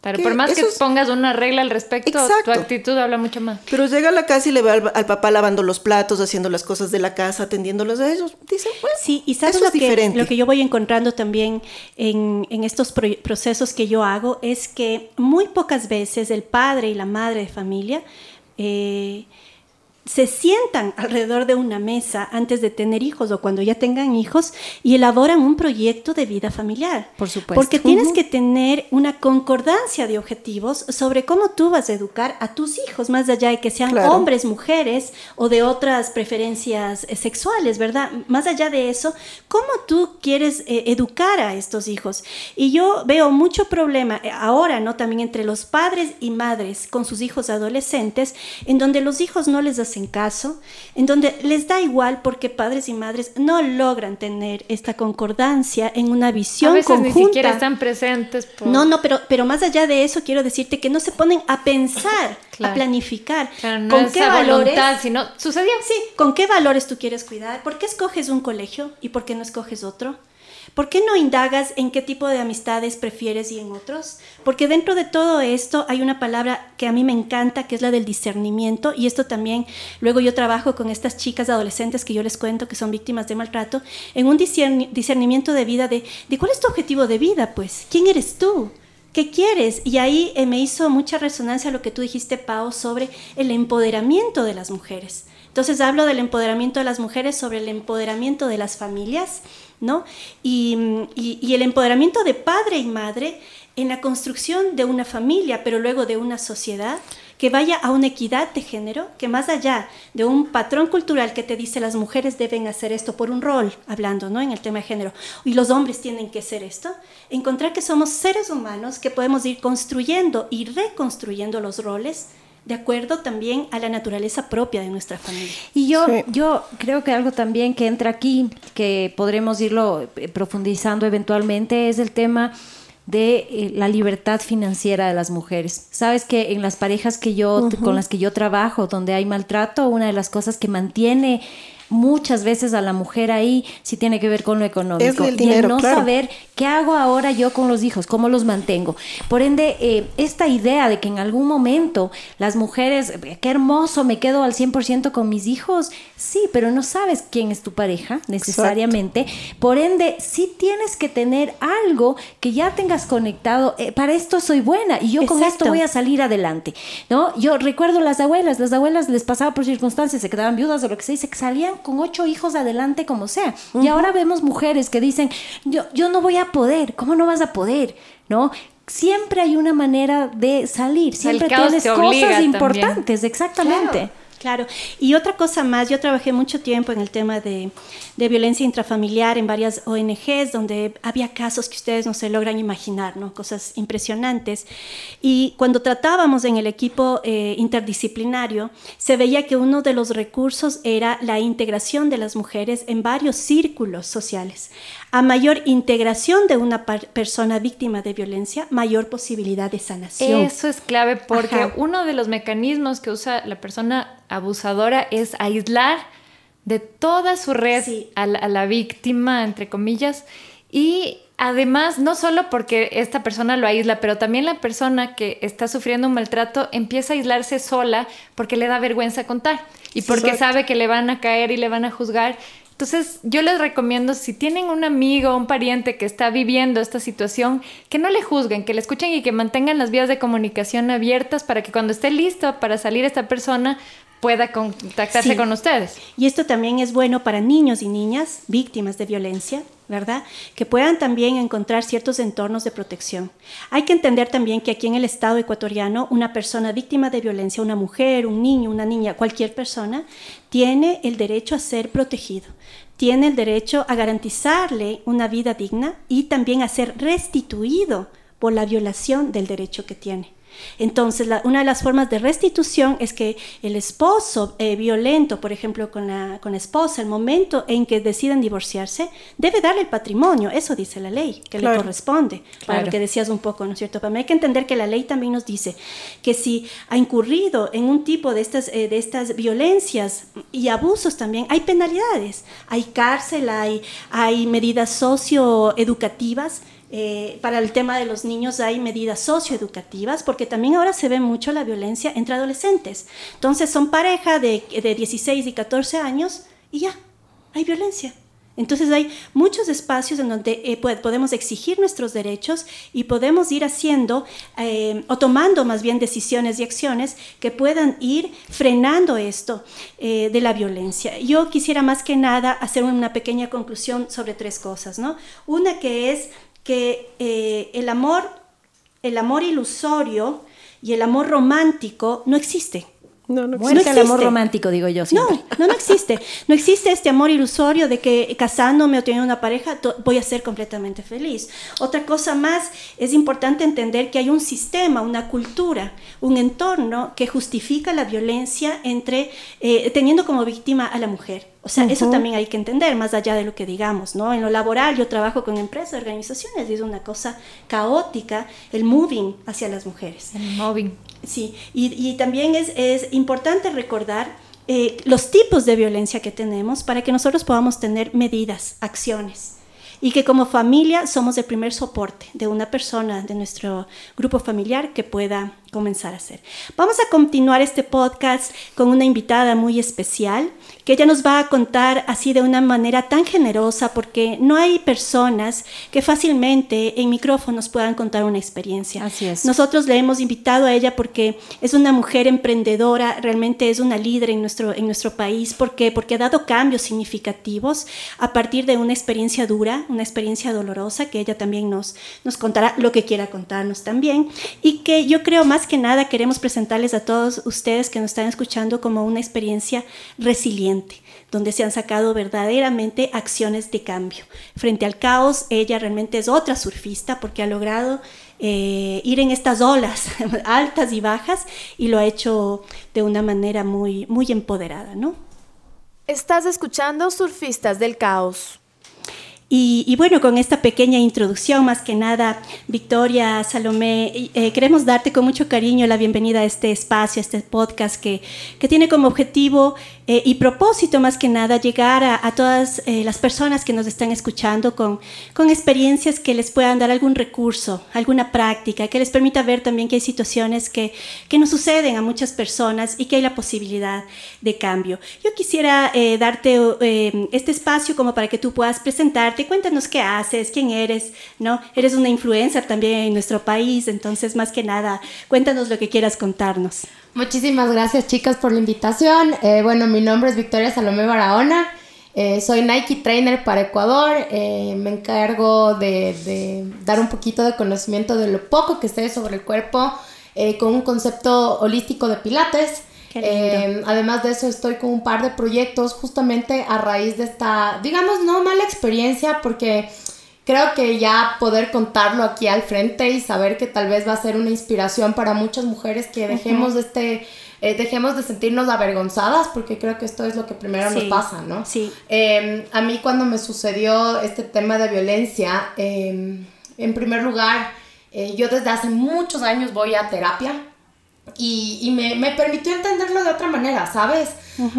Pero que por más que es- pongas una regla al respecto, Exacto. tu actitud habla mucho más. Pero llega a la casa y le ve al, al papá lavando los platos, haciendo las cosas de la casa, atendiéndolos a ellos. Dicen, bueno, Sí, y sabes eso lo es que, diferente. lo que yo voy encontrando también en, en estos pro- procesos que yo hago es que muy pocas veces el padre y la madre de familia eh, se sientan alrededor de una mesa antes de tener hijos o cuando ya tengan hijos y elaboran un proyecto de vida familiar. Por supuesto. Porque tienes que tener una concordancia de objetivos sobre cómo tú vas a educar a tus hijos, más allá de que sean Claro. hombres, mujeres o de otras preferencias eh, sexuales, ¿verdad? Más allá de eso, ¿cómo tú quieres eh, educar a estos hijos? Y yo veo mucho problema eh, ahora, ¿no? También entre los padres y madres con sus hijos adolescentes, en donde los hijos no les hacen caso, en donde les da igual porque padres y madres no logran tener esta concordancia en una visión a veces conjunta. ni siquiera están presentes. por- No, no, pero, pero más allá de eso quiero decirte que no se ponen a pensar, Claro. a planificar. Claro, no ¿Con esa qué valores? voluntad, sino sucedió. Sí, ¿con qué valores tú quieres cuidar? ¿Por qué escoges un colegio y por qué no escoges otro? ¿Por qué no indagas en qué tipo de amistades prefieres y en otros? Porque dentro de todo esto hay una palabra que a mí me encanta, que es la del discernimiento, y esto también, luego yo trabajo con estas chicas adolescentes que yo les cuento que son víctimas de maltrato, en un discerni- discernimiento de vida de, de cuál es tu objetivo de vida, pues, ¿quién eres tú? ¿Qué quieres? Y ahí eh, me hizo mucha resonancia lo que tú dijiste, Pau, sobre el empoderamiento de las mujeres. Entonces hablo del empoderamiento de las mujeres sobre el empoderamiento de las familias, ¿no? Y, y el empoderamiento de padre y madre en la construcción de una familia, pero luego de una sociedad que vaya a una equidad de género, que más allá de un patrón cultural que te dice las mujeres deben hacer esto por un rol, hablando ¿no? en el tema de género, y los hombres tienen que hacer esto, encontrar que somos seres humanos que podemos ir construyendo y reconstruyendo los roles de acuerdo también a la naturaleza propia de nuestra familia. Y yo, Sí. yo creo que algo también que entra aquí, que podremos irlo eh, profundizando eventualmente, es el tema de eh, la libertad financiera de las mujeres. Sabes que en las parejas que yo, con las que yo trabajo, donde hay maltrato, una de las cosas que mantiene muchas veces a la mujer ahí sí tiene que ver con lo económico. Es el y dinero, el no claro. saber qué hago ahora yo con los hijos, cómo los mantengo. Por ende, eh, esta idea de que en algún momento las mujeres, eh, qué hermoso, me quedo al 100% con mis hijos, sí, pero no sabes quién es tu pareja necesariamente. Por ende, sí tienes que tener algo que ya tengas conectado. eh, para esto soy buena y yo con esto voy a salir adelante. ¿no? Yo recuerdo las abuelas, las abuelas les pasaba por circunstancias, se quedaban viudas o lo que se dice, que salían con ocho hijos adelante como sea. Y ahora vemos mujeres que dicen, yo, yo no voy a poder, ¿cómo no vas a poder? ¿No? Siempre hay una manera de salir, siempre tienes cosas también. importantes, exactamente. Claro. Claro, y otra cosa más, yo trabajé mucho tiempo en el tema de, violencia intrafamiliar en varias ONGs donde había casos que ustedes no se logran imaginar, ¿no? cosas impresionantes. Y cuando tratábamos en el equipo eh, interdisciplinario, se veía que uno de los recursos era la integración de las mujeres en varios círculos sociales. A mayor integración de una persona víctima de violencia, mayor posibilidad de sanación. Eso es clave porque uno de los mecanismos que usa la persona abusadora es aislar de toda su red a, la, víctima, entre comillas, y además, no solo porque esta persona lo aísla, pero también la persona que está sufriendo un maltrato empieza a aislarse sola porque le da vergüenza contar y porque sabe que le van a caer y le van a juzgar. Entonces, yo les recomiendo, si tienen un amigo un pariente que está viviendo esta situación, que no le juzguen, que le escuchen y que mantengan las vías de comunicación abiertas para que cuando esté listo para salir esta persona pueda contactarse con ustedes. Y esto también es bueno para niños y niñas víctimas de violencia, ¿verdad? Que puedan también encontrar ciertos entornos de protección. Hay que entender también que aquí en el Estado ecuatoriano, una persona víctima de violencia, una mujer, un niño, una niña, cualquier persona, tiene el derecho a ser protegido tiene el derecho a garantizarle una vida digna y también a ser restituido por la violación del derecho que tiene. Entonces, una de las formas de restitución es que el esposo eh, violento, por ejemplo, con la, con esposa, el momento en que deciden divorciarse, debe darle el patrimonio, eso dice la ley, que le corresponde, para lo que decías un poco, ¿no es cierto? Pero hay que entender que la ley también nos dice que si ha incurrido en un tipo de estas, eh, de estas violencias y abusos también, hay penalidades, hay cárcel, hay, hay medidas socioeducativas eh, para el tema de los niños hay medidas socioeducativas, porque también ahora se ve mucho la violencia entre adolescentes. Entonces son pareja de, de 16 y 14 años y ya, hay violencia. Entonces hay muchos espacios en donde eh, podemos exigir nuestros derechos y podemos ir haciendo eh, o tomando más bien decisiones y acciones que puedan ir frenando esto de la violencia. Yo quisiera más que nada hacer una pequeña conclusión sobre tres cosas, ¿no? Una que es que eh, el amor, el amor ilusorio y el amor romántico no existe. No, no existe. el amor romántico, digo yo. No, no, no existe. No existe este amor ilusorio de que casándome o teniendo una pareja voy a ser completamente feliz. Otra cosa más, es importante entender que hay un sistema, una cultura, un entorno que justifica la violencia entre, eh, teniendo como víctima a la mujer. O sea, eso también hay que entender, más allá de lo que digamos, ¿no? En lo laboral yo trabajo con empresas, organizaciones, y es una cosa caótica el moving hacia las mujeres. El moving. Sí, y, también es, es, importante recordar eh, los tipos de violencia que tenemos para que nosotros podamos tener medidas, acciones y que como familia somos el primer soporte de una persona de nuestro grupo familiar que pueda comenzar a hacer. Vamos a continuar este podcast con una invitada muy especial que ella nos va a contar así de una manera tan generosa porque no hay personas que fácilmente en micrófonos puedan contar una experiencia. Así es. Nosotros le hemos invitado a ella porque es una mujer emprendedora, realmente es una líder en nuestro, en nuestro país. ¿Por qué? Porque ha dado cambios significativos a partir de una experiencia dura, una experiencia dolorosa que ella también nos, nos contará lo que quiera contarnos también y que yo creo más que nada queremos presentarles a todos ustedes que nos están escuchando como una experiencia resiliente, donde se han sacado verdaderamente acciones de cambio. Frente al caos, ella realmente es otra surfista porque ha logrado eh, ir en estas olas altas y bajas y lo ha hecho de una manera muy, muy empoderada, ¿no? Estás escuchando Surfistas del Caos. Y, bueno, con esta pequeña introducción, más que nada, Victoria, Salomé, eh, queremos darte con mucho cariño la bienvenida a este espacio, a este podcast que, que tiene como objetivo eh, y propósito más que nada llegar a, todas eh, las personas que nos están escuchando con, con experiencias que les puedan dar algún recurso, alguna práctica, que les permita ver también que hay situaciones que, que nos suceden a muchas personas y que hay la posibilidad de cambio. Yo quisiera eh, darte este espacio como para que tú puedas presentarte, cuéntanos qué haces, quién eres, ¿no? Eres una influencer también en nuestro país, entonces más que nada, cuéntanos lo que quieras contarnos. Muchísimas gracias chicas por la invitación. Eh, bueno, mi nombre es Victoria Salomé Barahona. Eh, soy Nike Trainer para Ecuador. Eh, me encargo de, dar un poquito de conocimiento de lo poco que sé sobre el cuerpo con un concepto holístico de pilates. Eh, además de eso, estoy con un par de proyectos justamente a raíz de esta, digamos, no mala experiencia, porque creo que ya poder contarlo aquí al frente y saber que tal vez va a ser una inspiración para muchas mujeres que dejemos de este eh, dejemos de sentirnos avergonzadas porque creo que esto es lo que primero nos pasa, ¿no? Sí. Em, a mí cuando me sucedió este tema de violencia, em, en primer lugar, eh, yo desde hace muchos años voy a terapia y, y me, me, permitió entenderlo de otra manera, ¿sabes?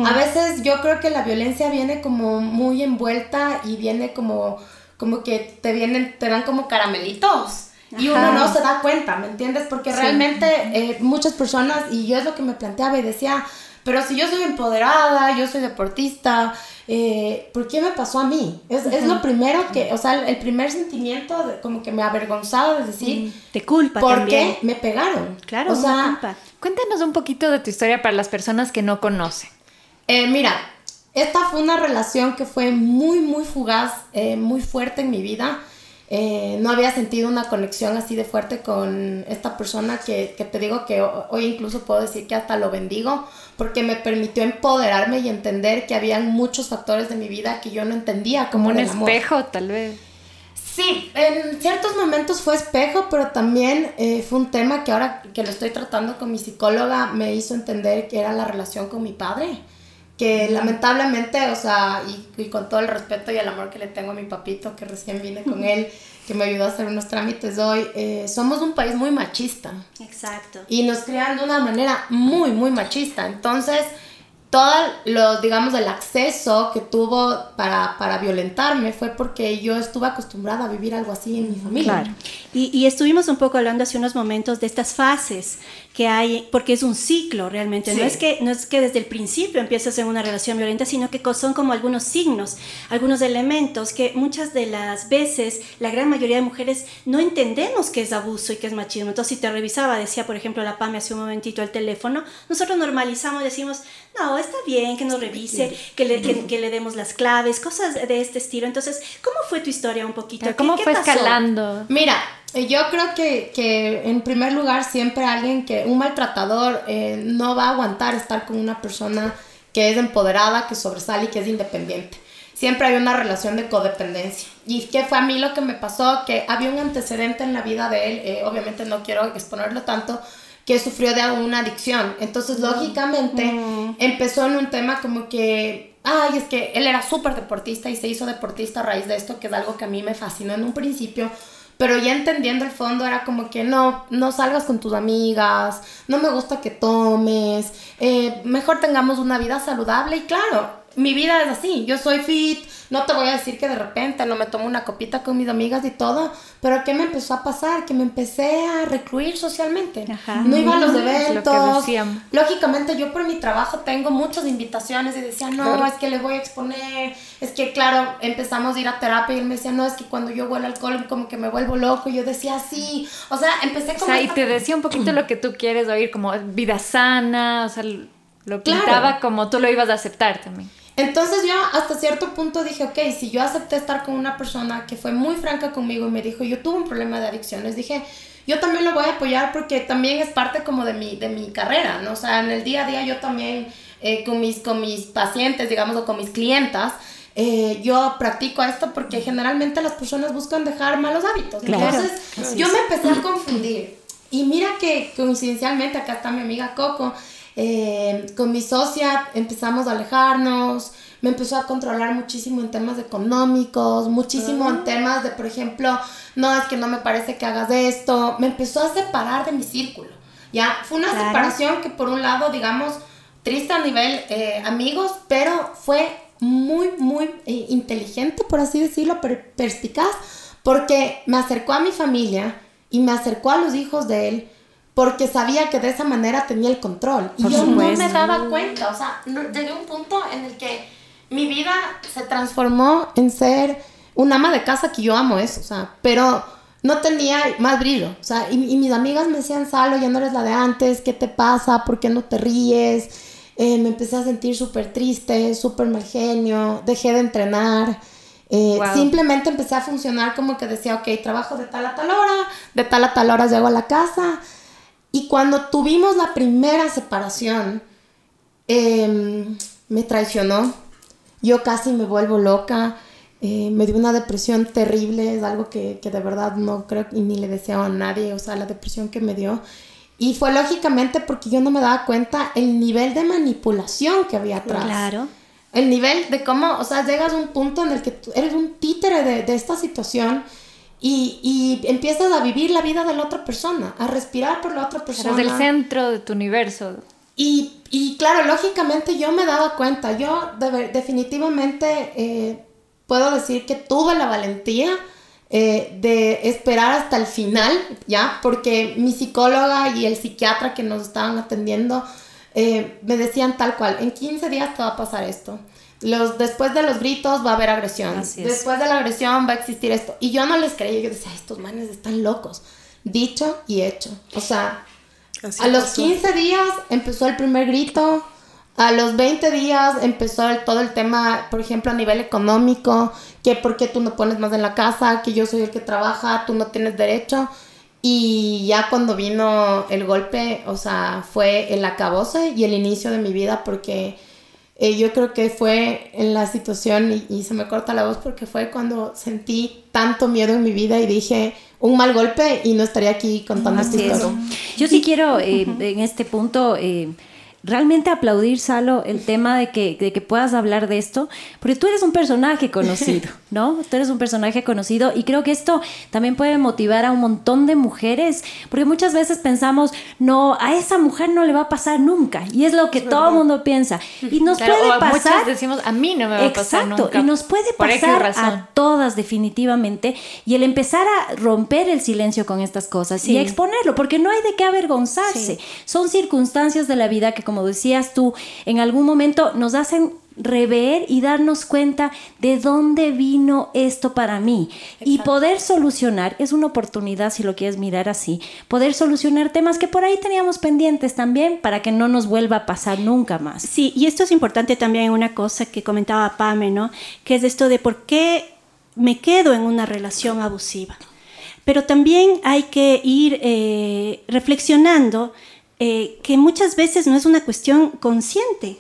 A veces yo creo que la violencia viene como muy envuelta y viene como, como que te vienen, te dan como caramelitos y uno no se da cuenta, ¿me entiendes? Porque realmente eh, muchas personas, y yo es lo que me planteaba y decía, pero si yo soy empoderada, yo soy deportista, eh, ¿por qué me pasó a mí? Es, es, lo primero que, o sea, el primer sentimiento de, como que me avergonzaba de decir, te culpa ¿por qué me pegaron? Claro, o sea, culpa. Cuéntanos un poquito de tu historia para las personas que no conocen. Eh, mira, esta fue una relación que fue muy, muy fugaz, muy fuerte en mi vida. Eh, no había sentido una conexión así de fuerte con esta persona que, que, te digo que hoy incluso puedo decir que hasta lo bendigo porque me permitió empoderarme y entender que había muchos factores de mi vida que yo no entendía como un espejo tal vez. Sí en ciertos momentos fue espejo pero también eh, fue un tema que ahora que lo estoy tratando con mi psicóloga me hizo entender que era la relación con mi padre que lamentablemente, o sea, y, con todo el respeto y el amor que le tengo a mi papito, que recién vine con él, que me ayudó a hacer unos trámites hoy, eh, somos un país muy machista. Exacto. Y nos crean de una manera muy, muy machista. Entonces, todo lo, digamos, el acceso que tuvo para, para, violentarme fue porque yo estuve acostumbrada a vivir algo así en mi familia. Claro. Y, y, estuvimos un poco hablando hace unos momentos de estas fases que hay, porque es un ciclo realmente, no, es que, no es que desde el principio empiezas en una relación violenta, sino que son como algunos signos, algunos elementos que muchas de las veces la gran mayoría de mujeres no entendemos que es abuso y que es machismo. Entonces, si te revisaba, decía, por ejemplo, la PAME hace un momentito el teléfono, nosotros normalizamos, decimos, no, está bien que nos revise, que le, que, le demos las claves, cosas de este estilo. Entonces, ¿cómo fue tu historia un poquito? ¿Cómo fue escalando? Mira, yo creo que, que, en primer lugar siempre alguien que, un maltratador, eh, no va a aguantar estar con una persona que es empoderada, que sobresale y que es independiente. Siempre hay una relación de codependencia. ¿Y qué fue a mí lo que me pasó? Que había un antecedente en la vida de él, eh, obviamente no quiero exponerlo tanto, que sufrió de una adicción. Entonces, lógicamente, mm. empezó en un tema como que, ay, es que él era súper deportista y se hizo deportista a raíz de esto, que es algo que a mí me fascinó en un principio pero ya entendiendo el fondo era como que no, no salgas con tus amigas, no me gusta que tomes, eh, mejor tengamos una vida saludable y claro, mi vida es así, yo soy fit, no te voy a decir que de repente no me tomo una copita con mis amigas y todo, pero ¿qué me empezó a pasar? Que me empecé a recluir socialmente. No iba a los eventos. Lógicamente yo por mi trabajo tengo muchas invitaciones y decía, no, es que le voy a exponer, es que claro, empezamos a ir a terapia y él me decía, no, es que cuando yo huelo alcohol como que me vuelvo loco y yo decía, sí, o sea, empecé como... O sea, y te decía un poquito lo que tú quieres oír, como vida sana, o sea, lo pintaba como tú lo ibas a aceptar también. Entonces yo hasta cierto punto dije, ok, si yo acepté estar con una persona que fue muy franca conmigo y me dijo, yo tuve un problema de adicciones, dije, yo también lo voy a apoyar porque también es parte como de mi, de mi carrera, ¿no? O sea, en el día a día yo también eh, con, mis, con mis pacientes, digamos, o con mis clientas, eh, yo practico esto porque generalmente las personas buscan dejar malos hábitos. Entonces yo me empecé a confundir. Y mira que coincidencialmente acá está mi amiga Coco eh, con mi socia empezamos a alejarnos, me empezó a controlar muchísimo en temas económicos, muchísimo en ah. temas de, por ejemplo, no, es que no me parece que hagas esto, me empezó a separar de mi círculo, ¿ya? Fue una separación que por un lado, digamos, triste a nivel eh, amigos, pero fue muy, muy eh, inteligente, por así decirlo, pero perspicaz, porque me acercó a mi familia y me acercó a los hijos de él porque sabía que de esa manera tenía el control. y yo no me daba cuenta, o sea, llegué a un punto en el que mi vida se transformó en ser una ama de casa que yo amo eso, o sea, pero no tenía más brillo, o sea, y, mis amigas me decían, Salo, ya no eres la de antes, ¿qué te pasa? ¿Por qué no te ríes? Eh, me empecé a sentir súper triste, súper mal genio, dejé de entrenar. Eh, simplemente empecé a funcionar como que decía, ok, trabajo de tal a tal hora, de tal a tal hora llego a la casa, y cuando tuvimos la primera separación, em, me traicionó. Yo casi me vuelvo loca. Eh, me dio una depresión terrible, es algo que, que, de verdad no creo y ni le deseo a nadie, o sea, la depresión que me dio. Y fue lógicamente porque yo no me daba cuenta el nivel de manipulación que había atrás. Claro. El nivel de cómo, o sea, llegas a un punto en el que tú eres un títere de, de esta situación y, y, empiezas a vivir la vida de la otra persona, a respirar por la otra persona. Eres el centro de tu universo. Y, y claro, lógicamente yo me daba cuenta, yo de, definitivamente eh, puedo decir que tuve la valentía eh, de esperar hasta el final, ¿ya? Porque mi psicóloga y el psiquiatra que nos estaban atendiendo eh, me decían tal cual, en 15 días te va a pasar esto. Los, después de los gritos va a haber agresión. Después de la agresión va a existir esto. Y yo no les creía, yo decía, estos manes están locos. Dicho y hecho. O sea, Así a los 15 días empezó el primer grito, a los 20 días empezó todo el tema, por ejemplo, a nivel económico, que por qué tú no pones más en la casa, que yo soy el que trabaja, tú no tienes derecho. Y ya cuando vino el golpe, o sea, fue el acabose y el inicio de mi vida porque eh, yo creo que fue en la situación, y, se me corta la voz porque fue cuando sentí tanto miedo en mi vida y dije, un mal golpe y no estaría aquí contando esta historia. Yo sí quiero eh, en este punto... Eh, realmente aplaudir, Salo, el tema de que, de que puedas hablar de esto, porque tú eres un personaje conocido, ¿no? Tú eres un personaje conocido y creo que esto también puede motivar a un montón de mujeres, porque muchas veces pensamos, no, a esa mujer no le va a pasar nunca, y es lo que todo el mundo piensa. Y nos puede pasar. Muchas decimos, a mí no me va a pasar nunca. Y nos puede pasar a todas, definitivamente, y el empezar a romper el silencio con estas cosas y a exponerlo, porque no hay de qué avergonzarse. Son circunstancias de la vida que, como decías tú, en algún momento nos hacen rever y darnos cuenta de dónde vino esto para mí. Y poder solucionar, es una oportunidad si lo quieres mirar así, poder solucionar temas que por ahí teníamos pendientes también para que no nos vuelva a pasar nunca más. Sí, y esto es importante también una cosa que comentaba Pame, ¿no? Que es esto de por qué me quedo en una relación abusiva. Pero también hay que ir eh, reflexionando eh, que muchas veces no es una cuestión consciente.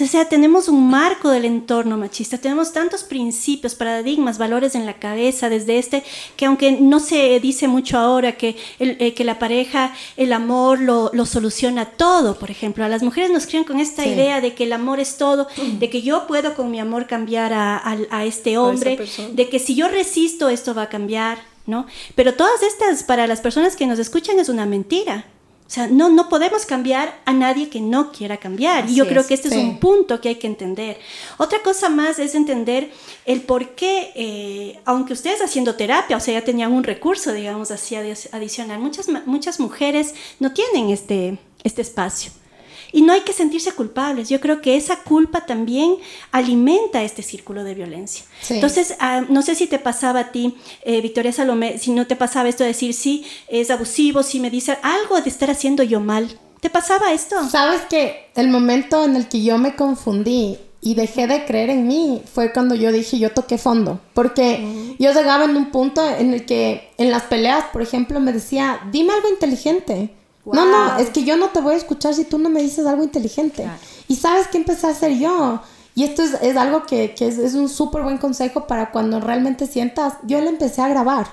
O sea, tenemos un marco del entorno machista, tenemos tantos principios, paradigmas, valores en la cabeza desde este, que aunque no se dice mucho ahora que, eh, que la pareja, el amor lo, lo, soluciona todo, por ejemplo, a las mujeres nos crían con esta idea de que el amor es todo, de que yo puedo con mi amor cambiar a, a este hombre, de que si yo resisto esto va a cambiar, ¿no? Pero todas estas, para las personas que nos escuchan, es una mentira. O sea, no, no podemos cambiar a nadie que no quiera cambiar. y yo creo que este es un punto que hay que entender. Otra cosa más es entender el por qué, eh, aunque ustedes haciendo terapia, o sea, ya tenían un recurso, digamos así, adicional, muchas, muchas mujeres no tienen este, este espacio. Y no hay que sentirse culpables. Yo creo que esa culpa también alimenta este círculo de violencia. Entonces, ah, no sé si te pasaba a ti, eh, Victoria Salomé, si no te pasaba esto de decir, sí, es abusivo, si me dice algo de estar haciendo yo mal. ¿Te pasaba esto? Sabes que el momento en el que yo me confundí y dejé de creer en mí fue cuando yo dije yo toqué fondo porque yo llegaba en un punto en el que en las peleas por ejemplo me decía dime algo inteligente no, no, es que yo no te voy a escuchar si tú no me dices algo inteligente. Y sabes qué empecé a hacer yo. Y esto es, es algo que, que es, es, un súper buen consejo para cuando realmente sientas. Yo le empecé a grabar.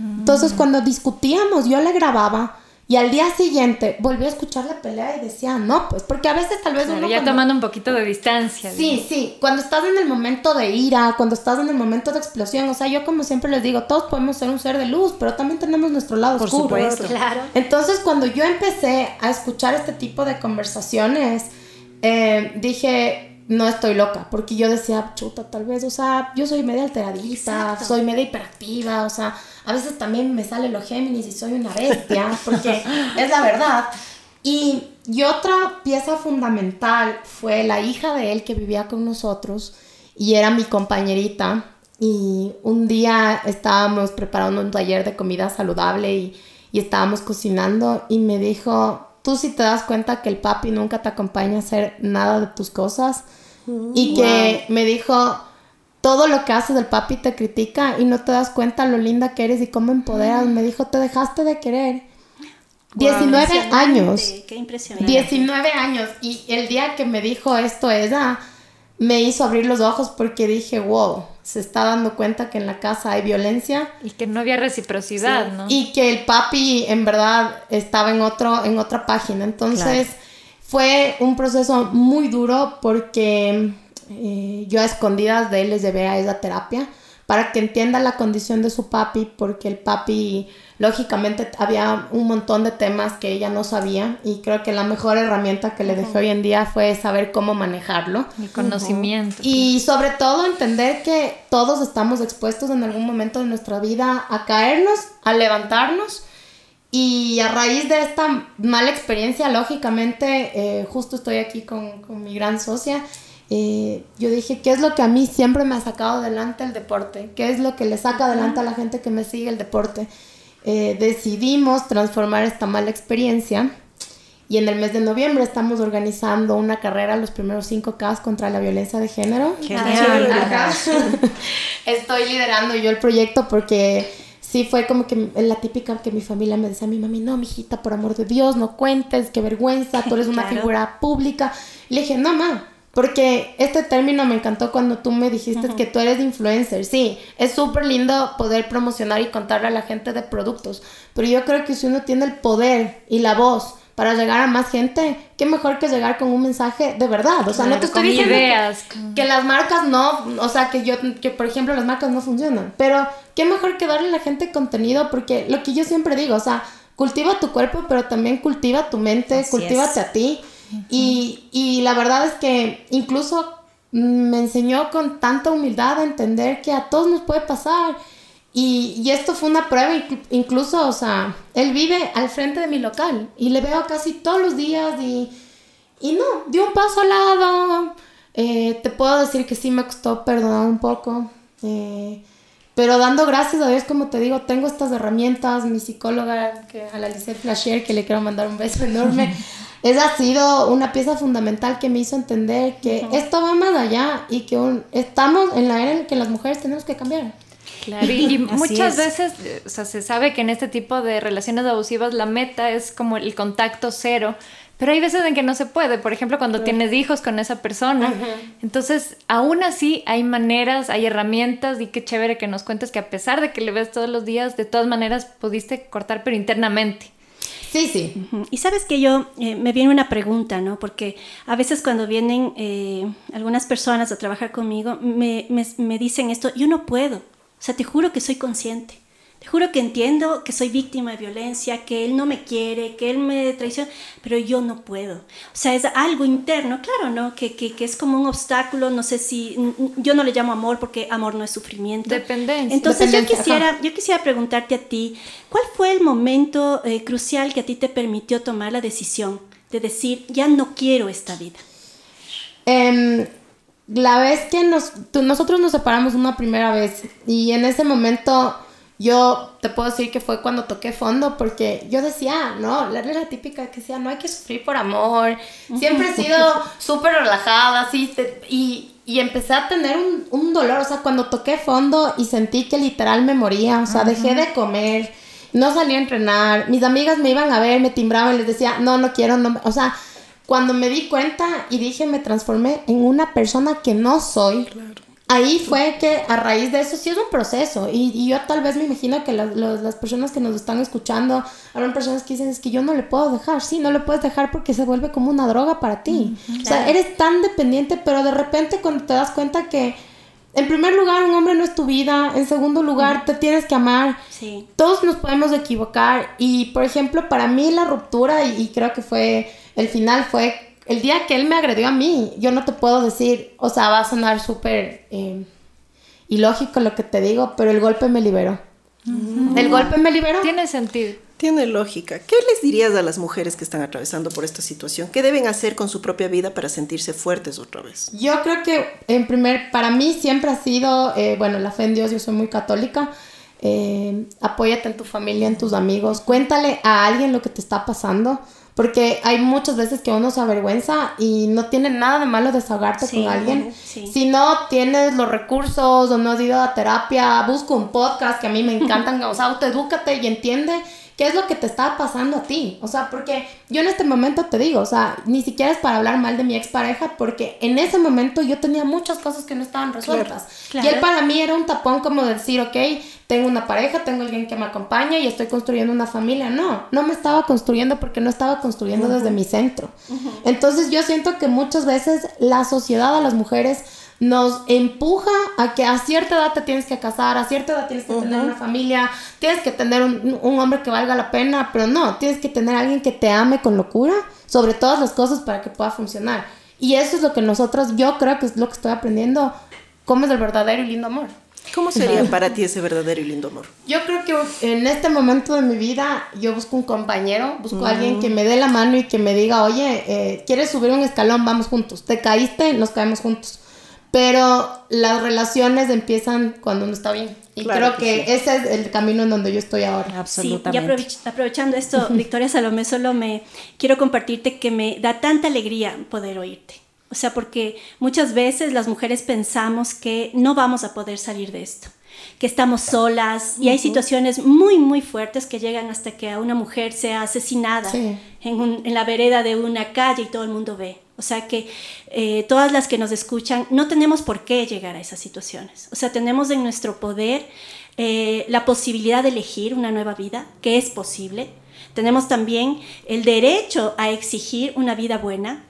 Entonces, cuando discutíamos, yo le grababa y al día siguiente volví a escuchar la pelea y decía, no, pues, porque a veces tal vez uno. Ya tomando un poquito de distancia. Sí, sí. Cuando estás en el momento de ira, cuando estás en el momento de explosión, o sea, yo como siempre les digo, todos podemos ser un ser de luz, pero también tenemos nuestro lado Por oscuro. Supuesto. Claro. Entonces, cuando yo empecé a escuchar este tipo de conversaciones, eh, dije, no estoy loca, porque yo decía, chuta, tal vez, o sea, yo soy media alteradita, soy media hiperactiva, o sea, a veces también me sale los Géminis y soy una bestia, porque es la verdad. Y, y otra pieza fundamental fue la hija de él que vivía con nosotros y era mi compañerita. Y un día estábamos preparando un taller de comida saludable y, y estábamos cocinando y me dijo, tú si te das cuenta que el papi nunca te acompaña a hacer nada de tus cosas y que me dijo, todo lo que haces el papi te critica y no te das cuenta lo linda que eres y cómo empoderas. Me dijo, te dejaste de querer. 19 años. Qué impresionante. 19 años. Y el día que me dijo esto ella, me hizo abrir los ojos porque dije, wow, se está dando cuenta que en la casa hay violencia. Y que no había reciprocidad, ¿no? Y que el papi en verdad estaba en, otro, en otra página. Entonces fue un proceso muy duro porque eh, yo a escondidas de él les llevé a esa terapia para que entienda la condición de su papi, porque el papi, lógicamente, había un montón de temas que ella no sabía y creo que la mejor herramienta que le dejé hoy en día fue saber cómo manejarlo. Mi conocimiento. Y sobre todo entender que todos estamos expuestos en algún momento de nuestra vida a caernos, a levantarnos. Y a raíz de esta mala experiencia, lógicamente, eh, justo estoy aquí con, con mi gran socia eh, yo dije, ¿qué es lo que a mí siempre me ha sacado adelante el deporte? ¿Qué es lo que le saca adelante a la gente que me sigue el deporte? Eh, decidimos transformar esta mala experiencia y en el mes de noviembre estamos organizando una carrera, los primeros 5K contra la violencia de género. Estoy liderando yo el proyecto porque sí fue como que la típica que mi familia me decía a mi mami, no, mijita, por amor de Dios, no cuentes, qué vergüenza, tú eres una figura pública. le dije, no, ma, porque este término me encantó cuando tú me dijiste que tú eres influencer. Sí, es súper lindo poder promocionar y contarle a la gente de productos. Pero yo creo que si uno tiene el poder y la voz para llegar a más gente, qué mejor que llegar con un mensaje de verdad. O sea, no te estoy diciendo ideas. Que, las marcas no, o sea, que yo, que por ejemplo las marcas no funcionan. Pero qué mejor que darle a la gente contenido, porque lo que yo siempre digo, o sea, cultiva tu cuerpo, pero también cultiva tu mente, cultívate a ti y, y la verdad es que incluso me enseñó con tanta humildad a entender que a todos nos puede pasar. Y, y, esto fue una prueba, incluso, o sea, él vive al frente de mi local y le veo casi todos los días y, y no, dio un paso al lado. Eh, te puedo decir que sí me costó perdonar un poco, eh, pero dando gracias a Dios, como te digo, tengo estas herramientas, mi psicóloga, que, a la Lisette Flasher, que le quiero mandar un beso enorme. esa ha sido una pieza fundamental que me hizo entender que esto va más allá y que estamos en la era en que las mujeres tenemos que cambiar. Claro, y, muchas veces o sea, se sabe que en este tipo de relaciones abusivas la meta es como el contacto cero, pero hay veces en que no se puede, por ejemplo, cuando tienes hijos con esa persona. Entonces, aún así hay maneras, hay herramientas y qué chévere que nos cuentes que a pesar de que le ves todos los días, de todas maneras pudiste cortar, pero internamente. Sí, sí. Y sabes que yo eh, me viene una pregunta, ¿no? Porque a veces cuando vienen eh, algunas personas a trabajar conmigo, me, me, me dicen esto, yo no puedo. O sea, te juro que soy consciente. Te juro que entiendo que soy víctima de violencia, que él no me quiere, que él me traiciona, pero yo no puedo. O sea, es algo interno, claro, ¿no? Que, que, que es como un obstáculo, no sé si, yo no le llamo amor porque amor no es sufrimiento. Dependencia. Entonces yo quisiera, yo quisiera preguntarte a ti, ¿cuál fue el momento eh, crucial que a ti te permitió tomar la decisión de decir, ya no quiero esta vida? Eh, la vez que nos, nosotros nos separamos una primera vez y en ese momento yo te puedo decir que fue cuando toqué fondo, porque yo decía, no, la la típica que decía, no hay que sufrir por amor. Siempre he sido súper relajada, así, y, y, empecé a tener un, un, dolor, o sea, cuando toqué fondo y sentí que literal me moría, o sea, dejé de comer, no salí a entrenar, mis amigas me iban a ver, me timbraban y les decía, no, no quiero, no, o sea, cuando me di cuenta y dije, me transformé en una persona que no soy. Claro ahí fue que a raíz de eso sí es un proceso. Y, yo tal vez me imagino que las personas que nos están escuchando, habrán personas que dicen es que yo no le puedo dejar, sí, no le puedes dejar porque se vuelve como una droga para ti. O sea, eres tan dependiente, pero de repente cuando te das cuenta que en primer lugar un hombre no es tu vida, en segundo lugar te tienes que amar, sí. todos nos podemos equivocar y por ejemplo para mí la ruptura y creo que fue el final fue el día que él me agredió a mí, yo no te puedo decir, o sea, va a sonar súper eh, ilógico lo que te digo, pero el golpe me liberó. El golpe me liberó. Tiene sentido. Tiene lógica. ¿Qué les dirías a las mujeres que están atravesando por esta situación? ¿Qué deben hacer con su propia vida para sentirse fuertes otra vez? Yo creo que, en primer, para mí siempre ha sido, eh, bueno, la fe en Dios, yo soy muy católica. Eh, apóyate en tu familia, en tus amigos. Cuéntale a alguien lo que te está pasando. Porque hay muchas veces que uno se avergüenza y no tiene nada de malo desahogarte con alguien. Si no tienes los recursos o no has ido a terapia, busca un podcast que a mí me encantan. o sea, autoedúcate y entiende qué es lo que te estaba pasando a ti. O sea, porque yo en este momento te digo, o sea, ni siquiera es para hablar mal de mi expareja, porque en ese momento yo tenía muchas cosas que no estaban resueltas. Y él para mí era un tapón como decir, ok, tengo una pareja, tengo alguien que me acompaña y estoy construyendo una familia. No, no me estaba construyendo porque no estaba construyendo desde mi centro. Entonces yo siento que muchas veces la sociedad a las mujeres nos empuja a que a cierta edad te tienes que casar, a cierta edad tienes que tener una familia, tienes que tener un, hombre que valga la pena, pero no, tienes que tener a alguien que te ame con locura sobre todas las cosas para que pueda funcionar. Y eso es lo que nosotros, yo creo que es lo que estoy aprendiendo, cómo es el verdadero y lindo amor. ¿Cómo sería para ti ese verdadero y lindo amor? Yo creo que en este momento de mi vida yo busco un compañero, busco a alguien que me dé la mano y que me diga, oye, eh, ¿quieres subir un escalón? Vamos juntos. ¿Te caíste? Nos caemos juntos pero las relaciones empiezan cuando uno está bien. Y creo que, ese es el camino en donde yo estoy ahora. Absolutamente. Sí, y aprovechando esto, Victoria Salomé, solo me quiero compartirte que me da tanta alegría poder oírte. O sea, porque muchas veces las mujeres pensamos que no vamos a poder salir de esto, que estamos solas y hay situaciones muy, muy fuertes que llegan hasta que a una mujer sea asesinada en, en la vereda de una calle y todo el mundo ve. O sea que eh, todas las que nos escuchan no tenemos por qué llegar a esas situaciones. O sea, tenemos en nuestro poder eh, la posibilidad de elegir una nueva vida, que es posible. Tenemos también el derecho a exigir una vida buena.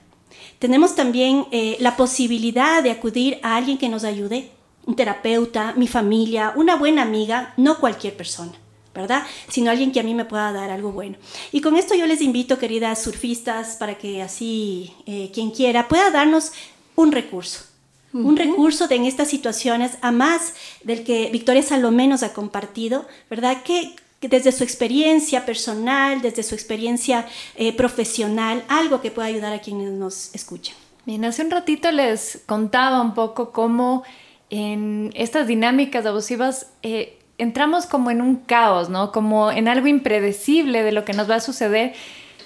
Tenemos también eh, la posibilidad de acudir a alguien que nos ayude, un terapeuta, mi familia, una buena amiga, no cualquier persona. ¿Verdad? Sino alguien que a mí me pueda dar algo bueno. Y con esto yo les invito, queridas surfistas, para que así eh, quien quiera pueda darnos un recurso. Un recurso de en estas situaciones, a más del que Victoria Salomé nos ha compartido, ¿verdad? Que, desde su experiencia personal, desde su experiencia eh, profesional, algo que pueda ayudar a quienes nos escuchan. Bien, hace un ratito les contaba un poco cómo en estas dinámicas abusivas eh, entramos como en un caos, ¿no? Como en algo impredecible de lo que nos va a suceder.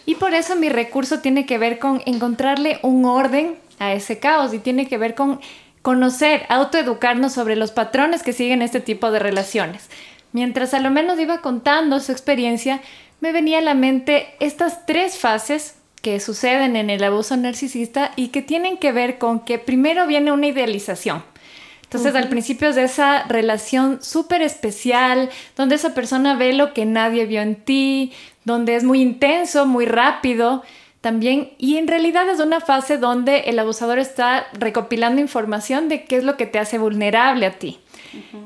Y por eso mi recurso tiene que ver con encontrarle un orden a ese caos y tiene que ver con conocer, autoeducarnos sobre los patrones que siguen este tipo de relaciones. Mientras a lo menos iba contando su experiencia, me venía a la mente estas tres fases que suceden en el abuso narcisista y que tienen que ver con que primero viene una idealización. Entonces, al principio es de esa relación súper especial, donde esa persona ve lo que nadie vio en ti, donde es muy intenso, muy rápido también, y en realidad es una fase donde el abusador está recopilando información de qué es lo que te hace vulnerable a ti.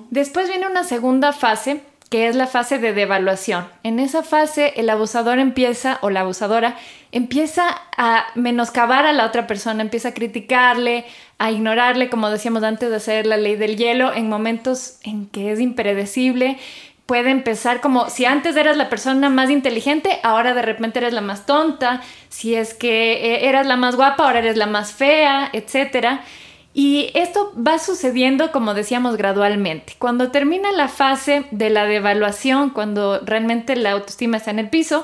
Después viene una segunda fase, que es la fase de devaluación. En esa fase el abusador empieza, o la abusadora, empieza a menoscabar a la otra persona, empieza a criticarle, a ignorarle, como decíamos antes de hacer la ley del hielo, en momentos en que es impredecible. Puede empezar como si antes eras la persona más inteligente, ahora de repente eres la más tonta, si es que eh, eras la más guapa, ahora eres la más fea, etcétera. Y esto va sucediendo, como decíamos, gradualmente. Cuando termina la fase de la devaluación, cuando realmente la autoestima está en el piso,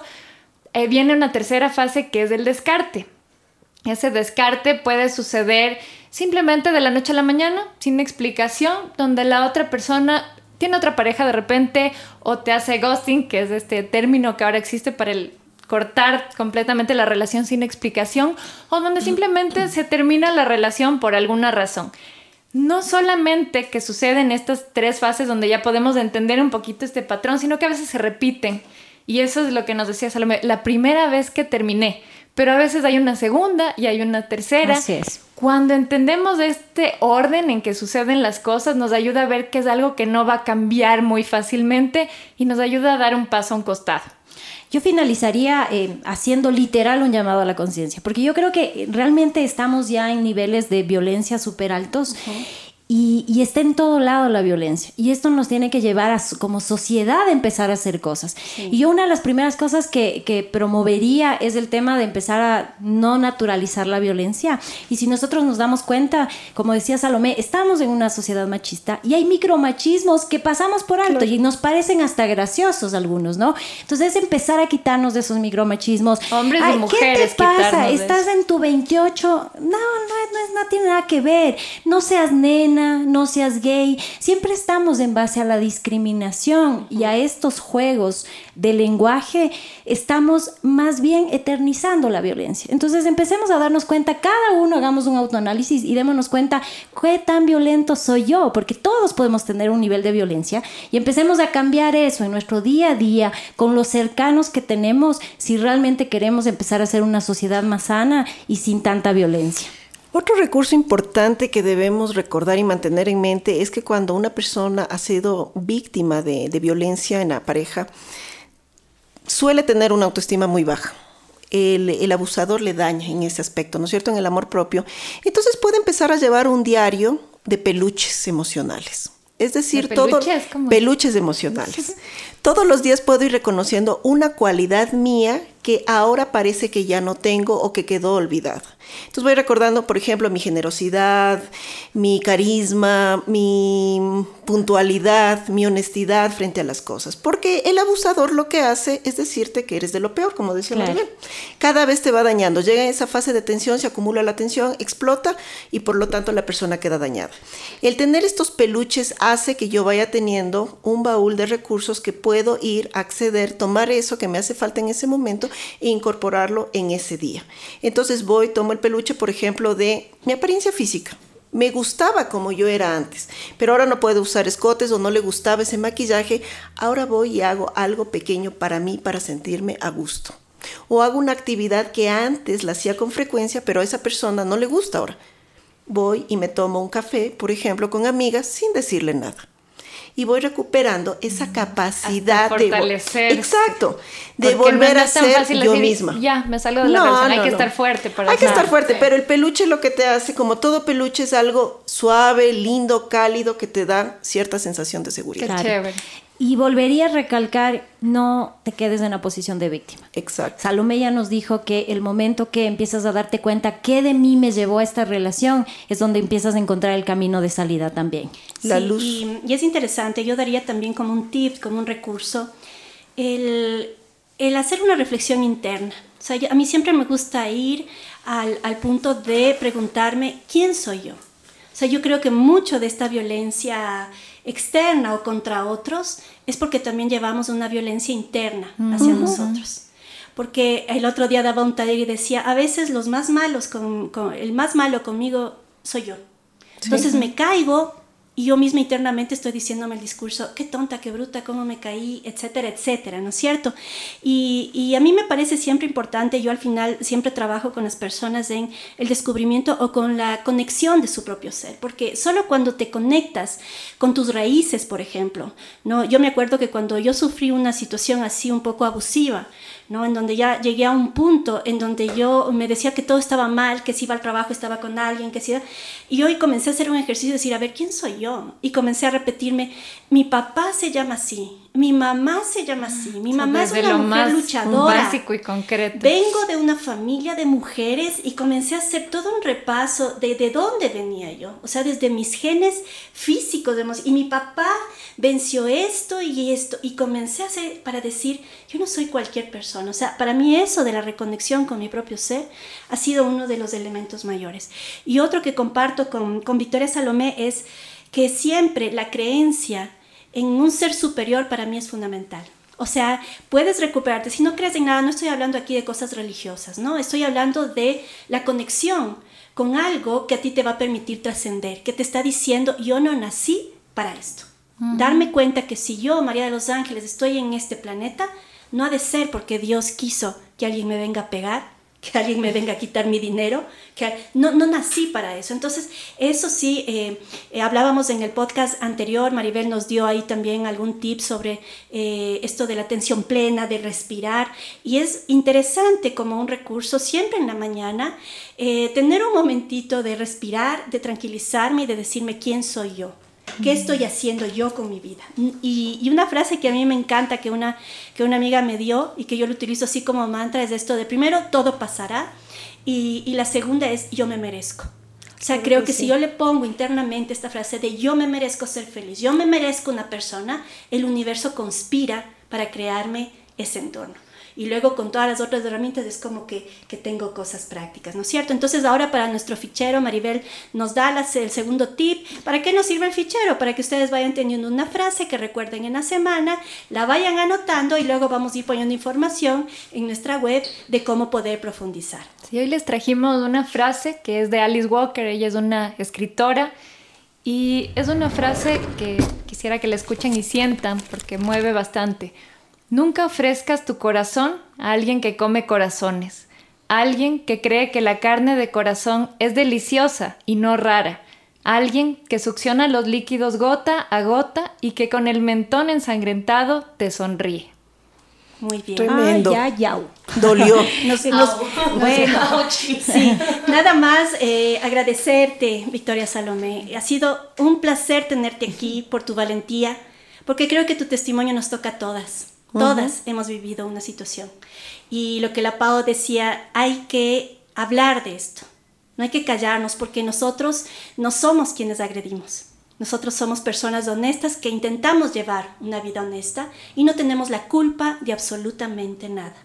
eh, viene una tercera fase que es el descarte. Ese descarte puede suceder simplemente de la noche a la mañana, sin explicación, donde la otra persona tiene otra pareja de repente o te hace ghosting, que es este término que ahora existe para el cortar completamente la relación sin explicación, o donde simplemente se termina la relación por alguna razón. No solamente que sucede en estas tres fases donde ya podemos entender un poquito este patrón, sino que a veces se repiten. Y eso es lo que nos decía Salomé, la primera vez que terminé, pero a veces hay una segunda y hay una tercera. Así es. Cuando entendemos este orden en que suceden las cosas, nos ayuda a ver que es algo que no va a cambiar muy fácilmente y nos ayuda a dar un paso a un costado. Yo finalizaría eh, haciendo literal un llamado a la conciencia, porque yo creo que realmente estamos ya en niveles de violencia súper altos y, está en todo lado la violencia. Y esto nos tiene que llevar a, como sociedad a empezar a hacer cosas. Y yo una de las primeras cosas que, que, promovería es el tema de empezar a no naturalizar la violencia. Y si nosotros nos damos cuenta, como decía Salomé, estamos en una sociedad machista y hay micromachismos que pasamos por alto y nos parecen hasta graciosos algunos, ¿no? Entonces es empezar a quitarnos de esos micromachismos. Hombres y mujeres. ¿Qué te pasa? Estás en tu 28. No, no, no, no tiene nada que ver. No seas nene no seas gay. Siempre estamos en base a la discriminación y a estos juegos de lenguaje, estamos más bien eternizando la violencia. Entonces empecemos a darnos cuenta, cada uno hagamos un autoanálisis y démonos cuenta qué tan violento soy yo, porque todos podemos tener un nivel de violencia y empecemos a cambiar eso en nuestro día a día, con los cercanos que tenemos, si realmente queremos empezar a ser una sociedad más sana y sin tanta violencia. Otro recurso importante que debemos recordar y mantener en mente es que cuando una persona ha sido víctima de, violencia en la pareja, suele tener una autoestima muy baja. El, el, abusador le daña en ese aspecto, ¿no es cierto? En el amor propio. Entonces puede empezar a llevar un diario de peluches emocionales. Es decir, todos peluches emocionales. Todos los días puedo ir reconociendo una cualidad mía que ahora parece que ya no tengo o que quedó olvidada. Entonces voy recordando, por ejemplo, mi generosidad, mi carisma, mi puntualidad, mi honestidad frente a las cosas. Porque el abusador lo que hace es decirte que eres de lo peor, como decía claro. Cada vez te va dañando. Llega esa fase de tensión, se acumula la tensión, explota y por lo tanto la persona queda dañada. El tener estos peluches hace que yo vaya teniendo un baúl de recursos que puedo ir, acceder, tomar eso que me hace falta en ese momento e incorporarlo en ese día. Entonces voy, tomo el peluche, por ejemplo, de mi apariencia física. Me gustaba como yo era antes, pero ahora no puedo usar escotes o no le gustaba ese maquillaje. Ahora voy y hago algo pequeño para mí para sentirme a gusto. O hago una actividad que antes la hacía con frecuencia, pero a esa persona no le gusta ahora. Voy y me tomo un café, por ejemplo, con amigas sin decirle nada y voy recuperando esa capacidad de fortalecer. Exacto, de volver a ser yo misma. Ya, me salgo de la no, hay que estar fuerte para Hay que estar fuerte, pero el peluche lo que te hace, como todo peluche es algo suave, lindo, cálido que te da cierta sensación de seguridad. Qué chévere. Y volvería a recalcar, no te quedes en la posición de víctima. Exacto. Salomé ya nos dijo que el momento que empiezas a darte cuenta qué de mí me llevó a esta relación es donde empiezas a encontrar el camino de salida también. La luz. Y, es interesante, yo daría también como un tip, como un recurso, el, hacer una reflexión interna. O sea, a mí siempre me gusta ir al, al punto de preguntarme, ¿quién soy yo? O sea, yo creo que mucho de esta violencia externa o contra otros, es porque también llevamos una violencia interna hacia nosotros. Porque el otro día daba un taller y decía, a veces los más malos, con, el más malo conmigo soy yo. Entonces me caigo y yo misma internamente estoy diciéndome el discurso, qué tonta, qué bruta, cómo me caí, etcétera, etcétera, ¿no es cierto? Y, y, a mí me parece siempre importante, yo al final siempre trabajo con las personas en el descubrimiento o con la conexión de su propio ser, porque solo cuando te conectas con tus raíces, por ejemplo, ¿no? Yo me acuerdo que cuando yo sufrí una situación así un poco abusiva, ¿no? En donde ya llegué a un punto en donde yo me decía que todo estaba mal, que si iba al trabajo estaba con alguien, que si... Y hoy comencé a hacer un ejercicio de decir, a ver, ¿quién soy yo? Y comencé a repetirme, mi papá se llama así, mi mamá se llama así, mi mamá es una mujer luchadora. Básico y concreto. Vengo de una familia de mujeres y comencé a hacer todo un repaso de de dónde venía yo, o sea, desde mis genes físicos, y mi papá venció esto y esto, y comencé a hacer para decir, yo no soy cualquier persona, o sea, para mí eso de la reconexión con mi propio ser ha sido uno de los elementos mayores. Y otro que comparto con, con Victoria Salomé es que siempre la creencia en un ser superior para mí es fundamental. O sea, puedes recuperarte. Si no crees en nada, no estoy hablando aquí de cosas religiosas, ¿no? Estoy hablando de la conexión con algo que a ti te va a permitir trascender, que te está diciendo, yo no nací para esto. Darme cuenta que si yo, María de los Ángeles, estoy en este planeta, no ha de ser porque Dios quiso que alguien me venga a pegar, que alguien me venga a quitar mi dinero, que no, no nací para eso. Entonces, eso sí, eh, eh, hablábamos en el podcast anterior, Maribel nos dio ahí también algún tip sobre eh, esto de la atención plena, de respirar, y es interesante como un recurso siempre en la mañana, tener un momentito de respirar, de tranquilizarme y de decirme quién soy yo. ¿Qué estoy haciendo yo con mi vida? Y, una frase que a mí me encanta, que una, que una amiga me dio y que yo lo utilizo así como mantra, es esto de primero, todo pasará, y, la segunda es, yo me merezco. O sea, creo que, si yo le pongo internamente esta frase de yo me merezco ser feliz, yo me merezco una persona, el universo conspira para crearme ese entorno. Y luego con todas las otras herramientas es como que, que tengo cosas prácticas, ¿no es cierto? Entonces ahora para nuestro fichero, Maribel nos da el segundo tip. ¿Para qué nos sirve el fichero? Para que ustedes vayan teniendo una frase que recuerden en la semana, la vayan anotando y luego vamos a ir poniendo información en nuestra web de cómo poder profundizar. Sí, hoy les trajimos una frase que es de Alice Walker, ella es una escritora y es una frase que quisiera que la escuchen y sientan porque mueve bastante. Nunca ofrezcas tu corazón a alguien que come corazones, a alguien que cree que la carne de corazón es deliciosa y no rara, a alguien que succiona los líquidos gota a gota y que con el mentón ensangrentado te sonríe. Muy bien. Tremendo. ya, ya. Dolió. Nos, nos, bueno, sí, nada más eh, agradecerte, Victoria Salomé. Ha sido un placer tenerte aquí por tu valentía, porque creo que tu testimonio nos toca a todas. Todas hemos vivido una situación. Y lo que la Pau decía, hay que hablar de esto. No hay que callarnos porque nosotros no somos quienes agredimos. Nosotros somos personas honestas que intentamos llevar una vida honesta y no tenemos la culpa de absolutamente nada.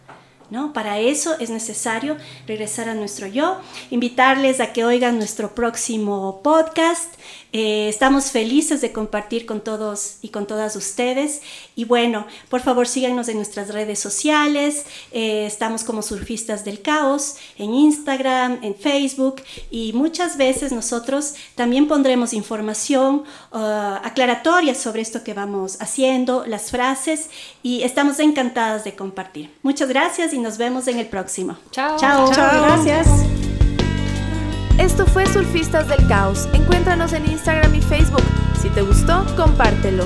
¿No? Para eso es necesario regresar a nuestro yo, invitarles a que oigan nuestro próximo podcast. Eh, estamos felices de compartir con todos y con todas ustedes. Y bueno, por favor síganos en nuestras redes sociales. Eh, estamos como Surfistas del Caos en Instagram, en Facebook y muchas veces nosotros también pondremos información uh, aclaratoria sobre esto que vamos haciendo, las frases y estamos encantadas de compartir. Muchas gracias y nos vemos en el próximo. Chao. Chao. Chao. Gracias. Esto fue Surfistas del Caos. Encuéntranos en Instagram y Facebook. Si te gustó, compártelo.